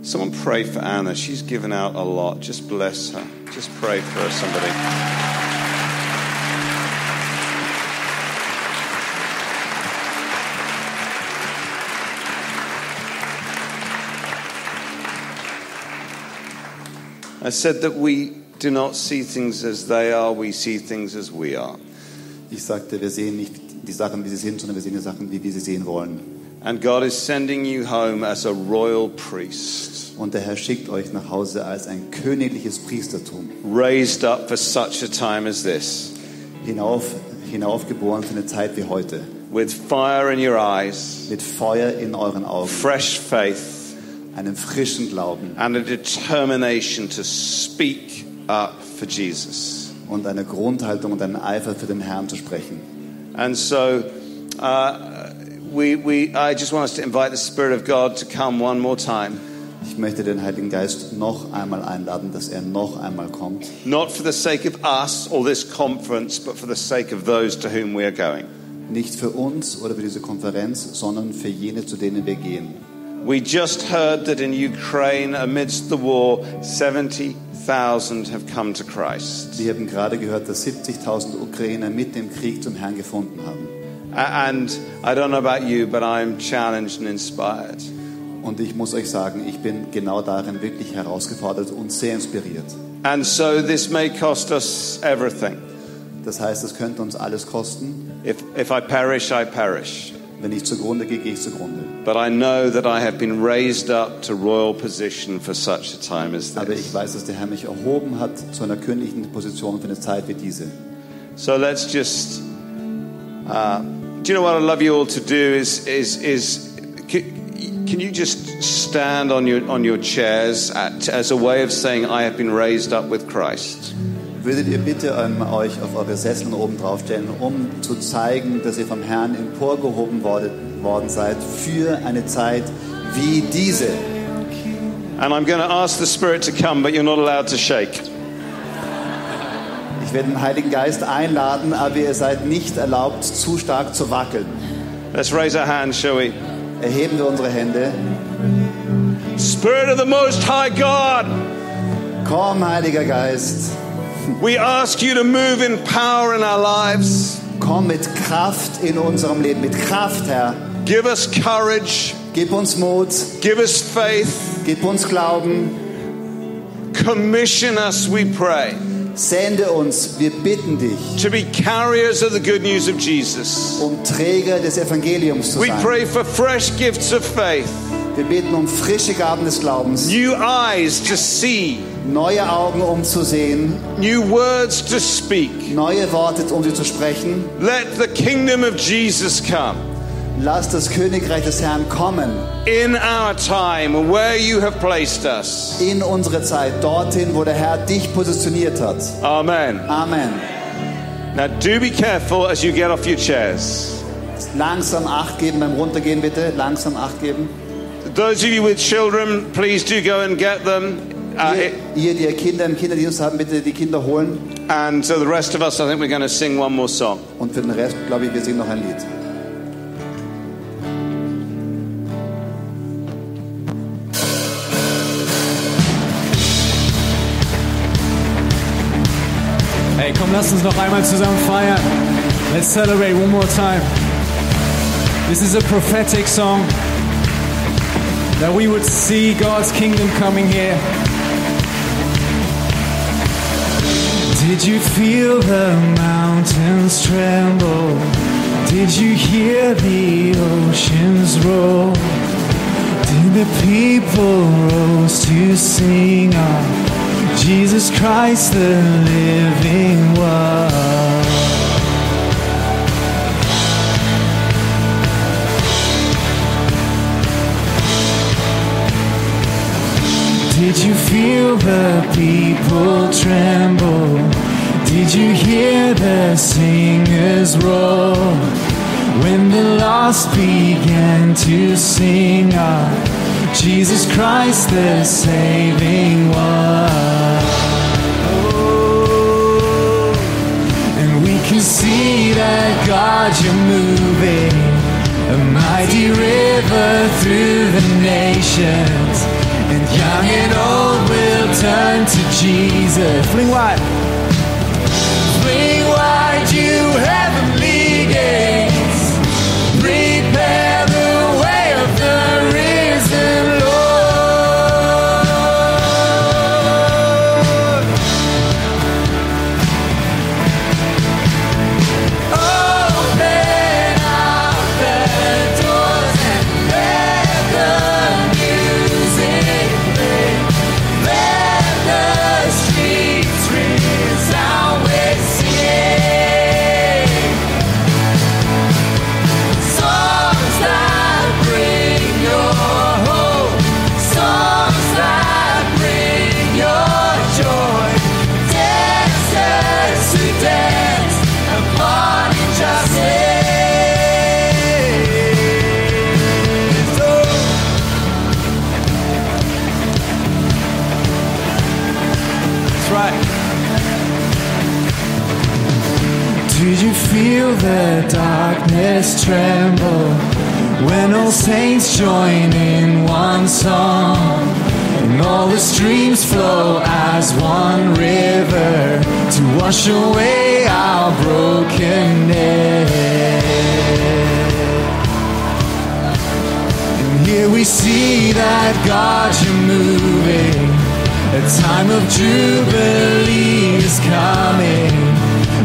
Someone pray for Anna. She's given out a lot. Just bless her. Just pray for her, somebody. I said that we do not see things as they are, we see things as we are. Ich sagte, wir sehen nicht die Sachen, wie sie sind, sondern wir sehen die Sachen, wie wir sie sehen wollen. And God is sending you home as a royal priest, Und der Herr schickt euch nach Hause als ein königliches Priestertum, raised up for such a time as this, hinauf, hinaufgeboren für eine Zeit wie heute, with fire in your eyes, mit Feuer in euren Augen, fresh faith, einem frischen Glauben. And a determination to speak up for Jesus. und eine Grundhaltung und einen Eifer für den Herrn zu sprechen. And so, uh, we, we, I just want us to invite the Spirit of God to come one more time. Ich möchte den Heiligen Geist noch einmal einladen, dass er noch einmal kommt. Not for the sake of us or this conference, but for the sake of those to whom we are going. Nicht für uns oder für diese Konferenz, sondern für jene, zu denen wir gehen. We just heard that in Ukraine, amidst the war, 70,000 have come to Christ. Wir haben gerade gehört, dass 70.000 Ukrainer mit dem Krieg zum Herrn gefunden haben. And I don't know about you, but I'm challenged and inspired. Und ich muss euch sagen, ich bin genau darin wirklich herausgefordert und sehr inspiriert. And so this may cost us everything. Das heißt, es könnte uns alles kosten. If, if I perish, I perish. Wenn ich zugrunde gehe, gehe ich zugrunde. But I know that I have been raised up to royal position for such a time as this. Aber ich weiß, dass der Herr mich erhoben hat zu einer königlichen Position für eine Zeit wie diese. So let's just. Uh, do you know what I'd love you all to do? Is is is. Can, can you just stand on your on your chairs at, as a way of saying I have been raised up with Christ? Würdet ihr bitte ähm, euch auf eure Sesseln oben draufstellen, um zu zeigen, dass ihr vom Herrn emporgehoben worden, worden seid für eine Zeit wie diese? And I'm going to ask the Spirit to come, but you're not allowed to shake. Ich werde den Heiligen Geist einladen, aber ihr seid nicht erlaubt, zu stark zu wackeln. Let's raise our hands, shall we? Erheben wir unsere Hände. Spirit of the Most High God, Komm, Heiliger Geist. We ask you to move in power in our lives. Komm mit Kraft in unserem Leben, mit Kraft, Herr. Give us courage. Gib uns Mut, Give us faith. gib uns Glauben, Commission us, we pray, sende uns, wir bitten dich, to be carriers of the good news of Jesus. um Träger des Evangeliums zu We sein. pray for fresh gifts of faith, Wir beten um frische Gaben des Glaubens, new eyes to see, neue Augen, um zu sehen, new words to speak. neue Worte, um sie zu sprechen. Let the kingdom of Jesus come Lass das Königreich des Herrn kommen in our time where you have placed us. in unsere Zeit, dorthin, wo der Herr dich positioniert hat. Amen. Amen. Now, do be careful as you get off your chairs. Langsam Acht geben beim Runtergehen, bitte. Langsam Acht geben. Those of you with children, please do go and get them. Uh, Ihr, ihr, die ihr Kinder im Kinderdienst haben, bitte die Kinder holen. and so the rest of us, I think we're going to sing one more song. Und für den Rest, glaube ich, wir singen noch ein Lied. Hey, komm, lass uns noch einmal zusammen feiern. Let's celebrate one more time. This is a prophetic song that we would see God's kingdom coming here. Did you feel the mountains tremble? Did you hear the oceans roll? Did the people rose to sing of Jesus Christ, the living one? Did you feel the people tremble? Did you hear the singers roar? When the lost began to sing of Jesus Christ, the saving one. Oh, and we can see that God, you're moving a mighty river through the nations. And young and old will turn to Jesus. Fling wide. Tremble when all saints join in one song? And all the streams flow as one river to wash away our brokenness. And here we see that God, you're moving. A time of jubilee is coming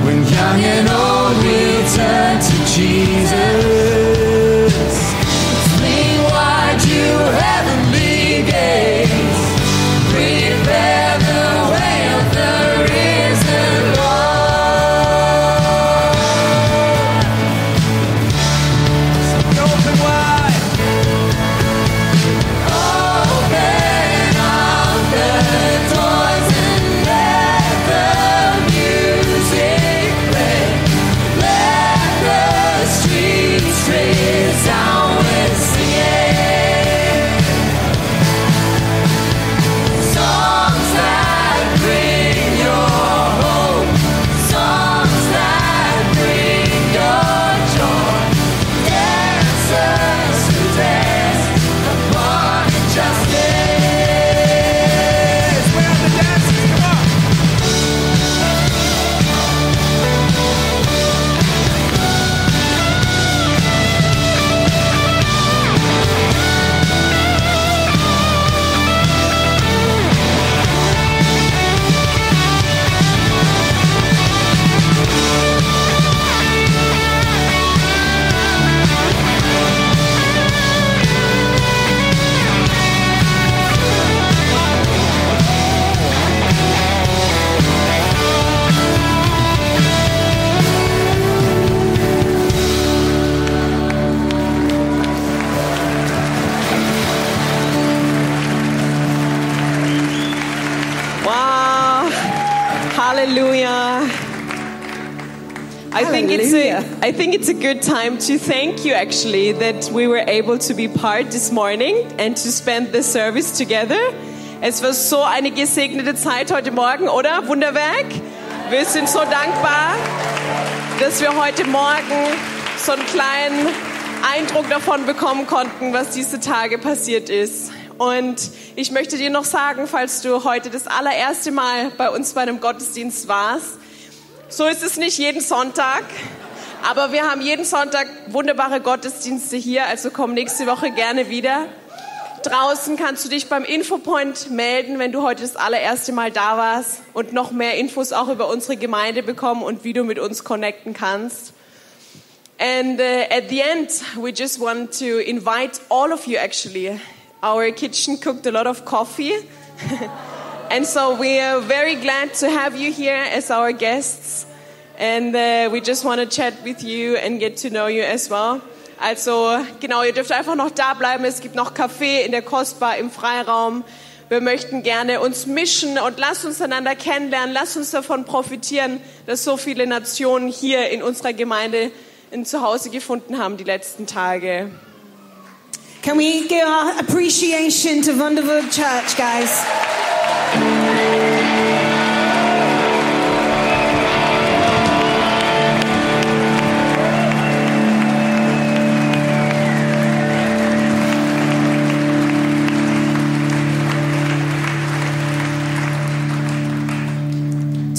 when young and old will turn to Jesus. Think it's a I think it's a good time to thank you actually that we were able to be part this morning and to spend the service together. Es war so eine gesegnete Zeit heute Morgen, oder? Wunderwerk. Wir sind so dankbar, dass wir heute Morgen so einen kleinen Eindruck davon bekommen konnten, was diese Tage passiert ist. Und ich möchte dir noch sagen, falls du heute das allererste Mal bei uns bei einem Gottesdienst warst, so ist es nicht jeden Sonntag, aber wir haben jeden Sonntag wunderbare Gottesdienste hier, also komm nächste Woche gerne wieder. Draußen kannst du dich beim Infopoint melden, wenn du heute das allererste Mal da warst und noch mehr Infos auch über unsere Gemeinde bekommen und wie du mit uns connecten kannst. And uh, at the end, we just want to invite all of you actually. Our kitchen cooked a lot of coffee. and so we are very glad to have you here as our guests. And uh, we just want to chat with you and get to know you as well. Also genau, ihr dürft einfach noch da bleiben. Es gibt noch Kaffee in der Kostbar im Freiraum. Wir möchten gerne uns mischen und lasst uns einander kennenlernen. Lasst uns davon profitieren, dass so viele Nationen hier in unserer Gemeinde ein Zuhause gefunden haben die letzten Tage. Can we give our appreciation to Wunderwood Church, guys?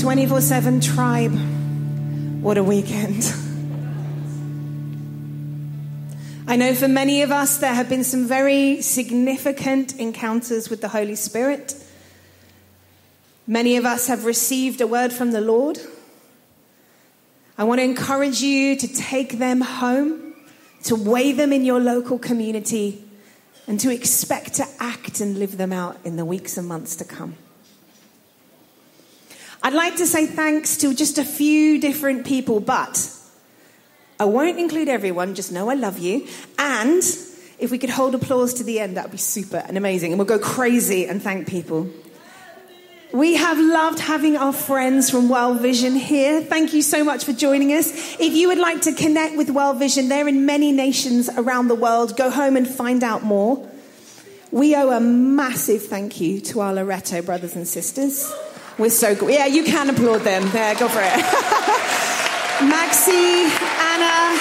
Twenty-four seven tribe. What a weekend! I know for many of us, there have been some very significant encounters with the Holy Spirit. Many of us have received a word from the Lord. I want to encourage you to take them home, to weigh them in your local community, and to expect to act and live them out in the weeks and months to come. I'd like to say thanks to just a few different people, but I won't include everyone, just know I love you. And if we could hold applause to the end, that would be super and amazing. And we'll go crazy and thank people. We have loved having our friends from World Vision here. Thank you so much for joining us. If you would like to connect with World Vision, they're in many nations around the world. Go home and find out more. We owe a massive thank you to our Loretto brothers and sisters. We're so good. Yeah, you can applaud them. There, go for it. Maxi, Anna,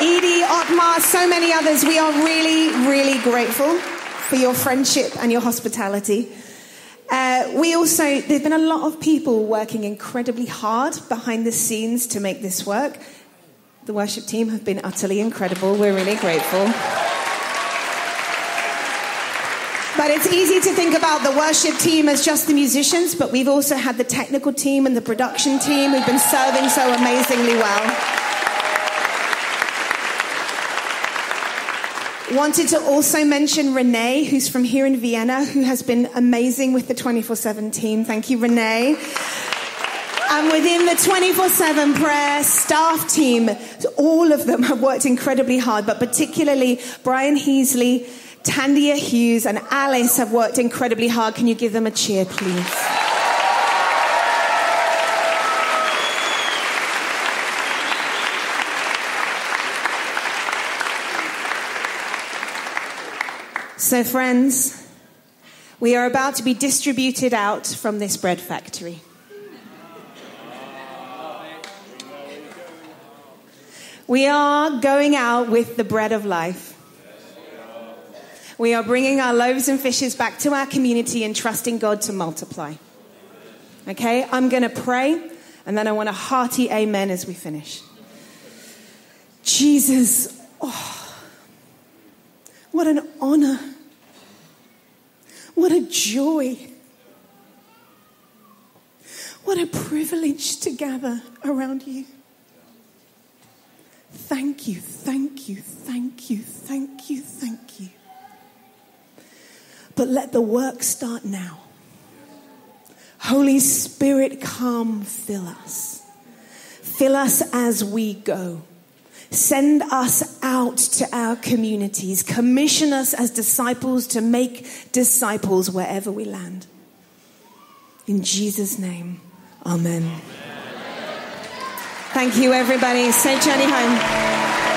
Edie, Otmar, so many others. We are really, really grateful for your friendship and your hospitality. Uh, we also, there's been a lot of people working incredibly hard behind the scenes to make this work. The worship team have been utterly incredible. We're really grateful. But it's easy to think about the worship team as just the musicians, but we've also had the technical team and the production team who've been serving so amazingly well. Wanted to also mention Renee, who's from here in Vienna, who has been amazing with the 24 7 team. Thank you, Renee. And within the 24 7 prayer staff team, all of them have worked incredibly hard, but particularly Brian Heasley, Tandia Hughes, and Alice have worked incredibly hard. Can you give them a cheer, please? So, friends, we are about to be distributed out from this bread factory. We are going out with the bread of life. We are bringing our loaves and fishes back to our community and trusting God to multiply. Okay, I'm going to pray and then I want a hearty amen as we finish. Jesus, oh, what an honor. What a joy. What a privilege to gather around you. Thank you, thank you, thank you, thank you, thank you. But let the work start now. Holy Spirit, come fill us. Fill us as we go. Send us out to our communities. Commission us as disciples to make disciples wherever we land. In Jesus' name, Amen. Thank you, everybody. Safe journey home.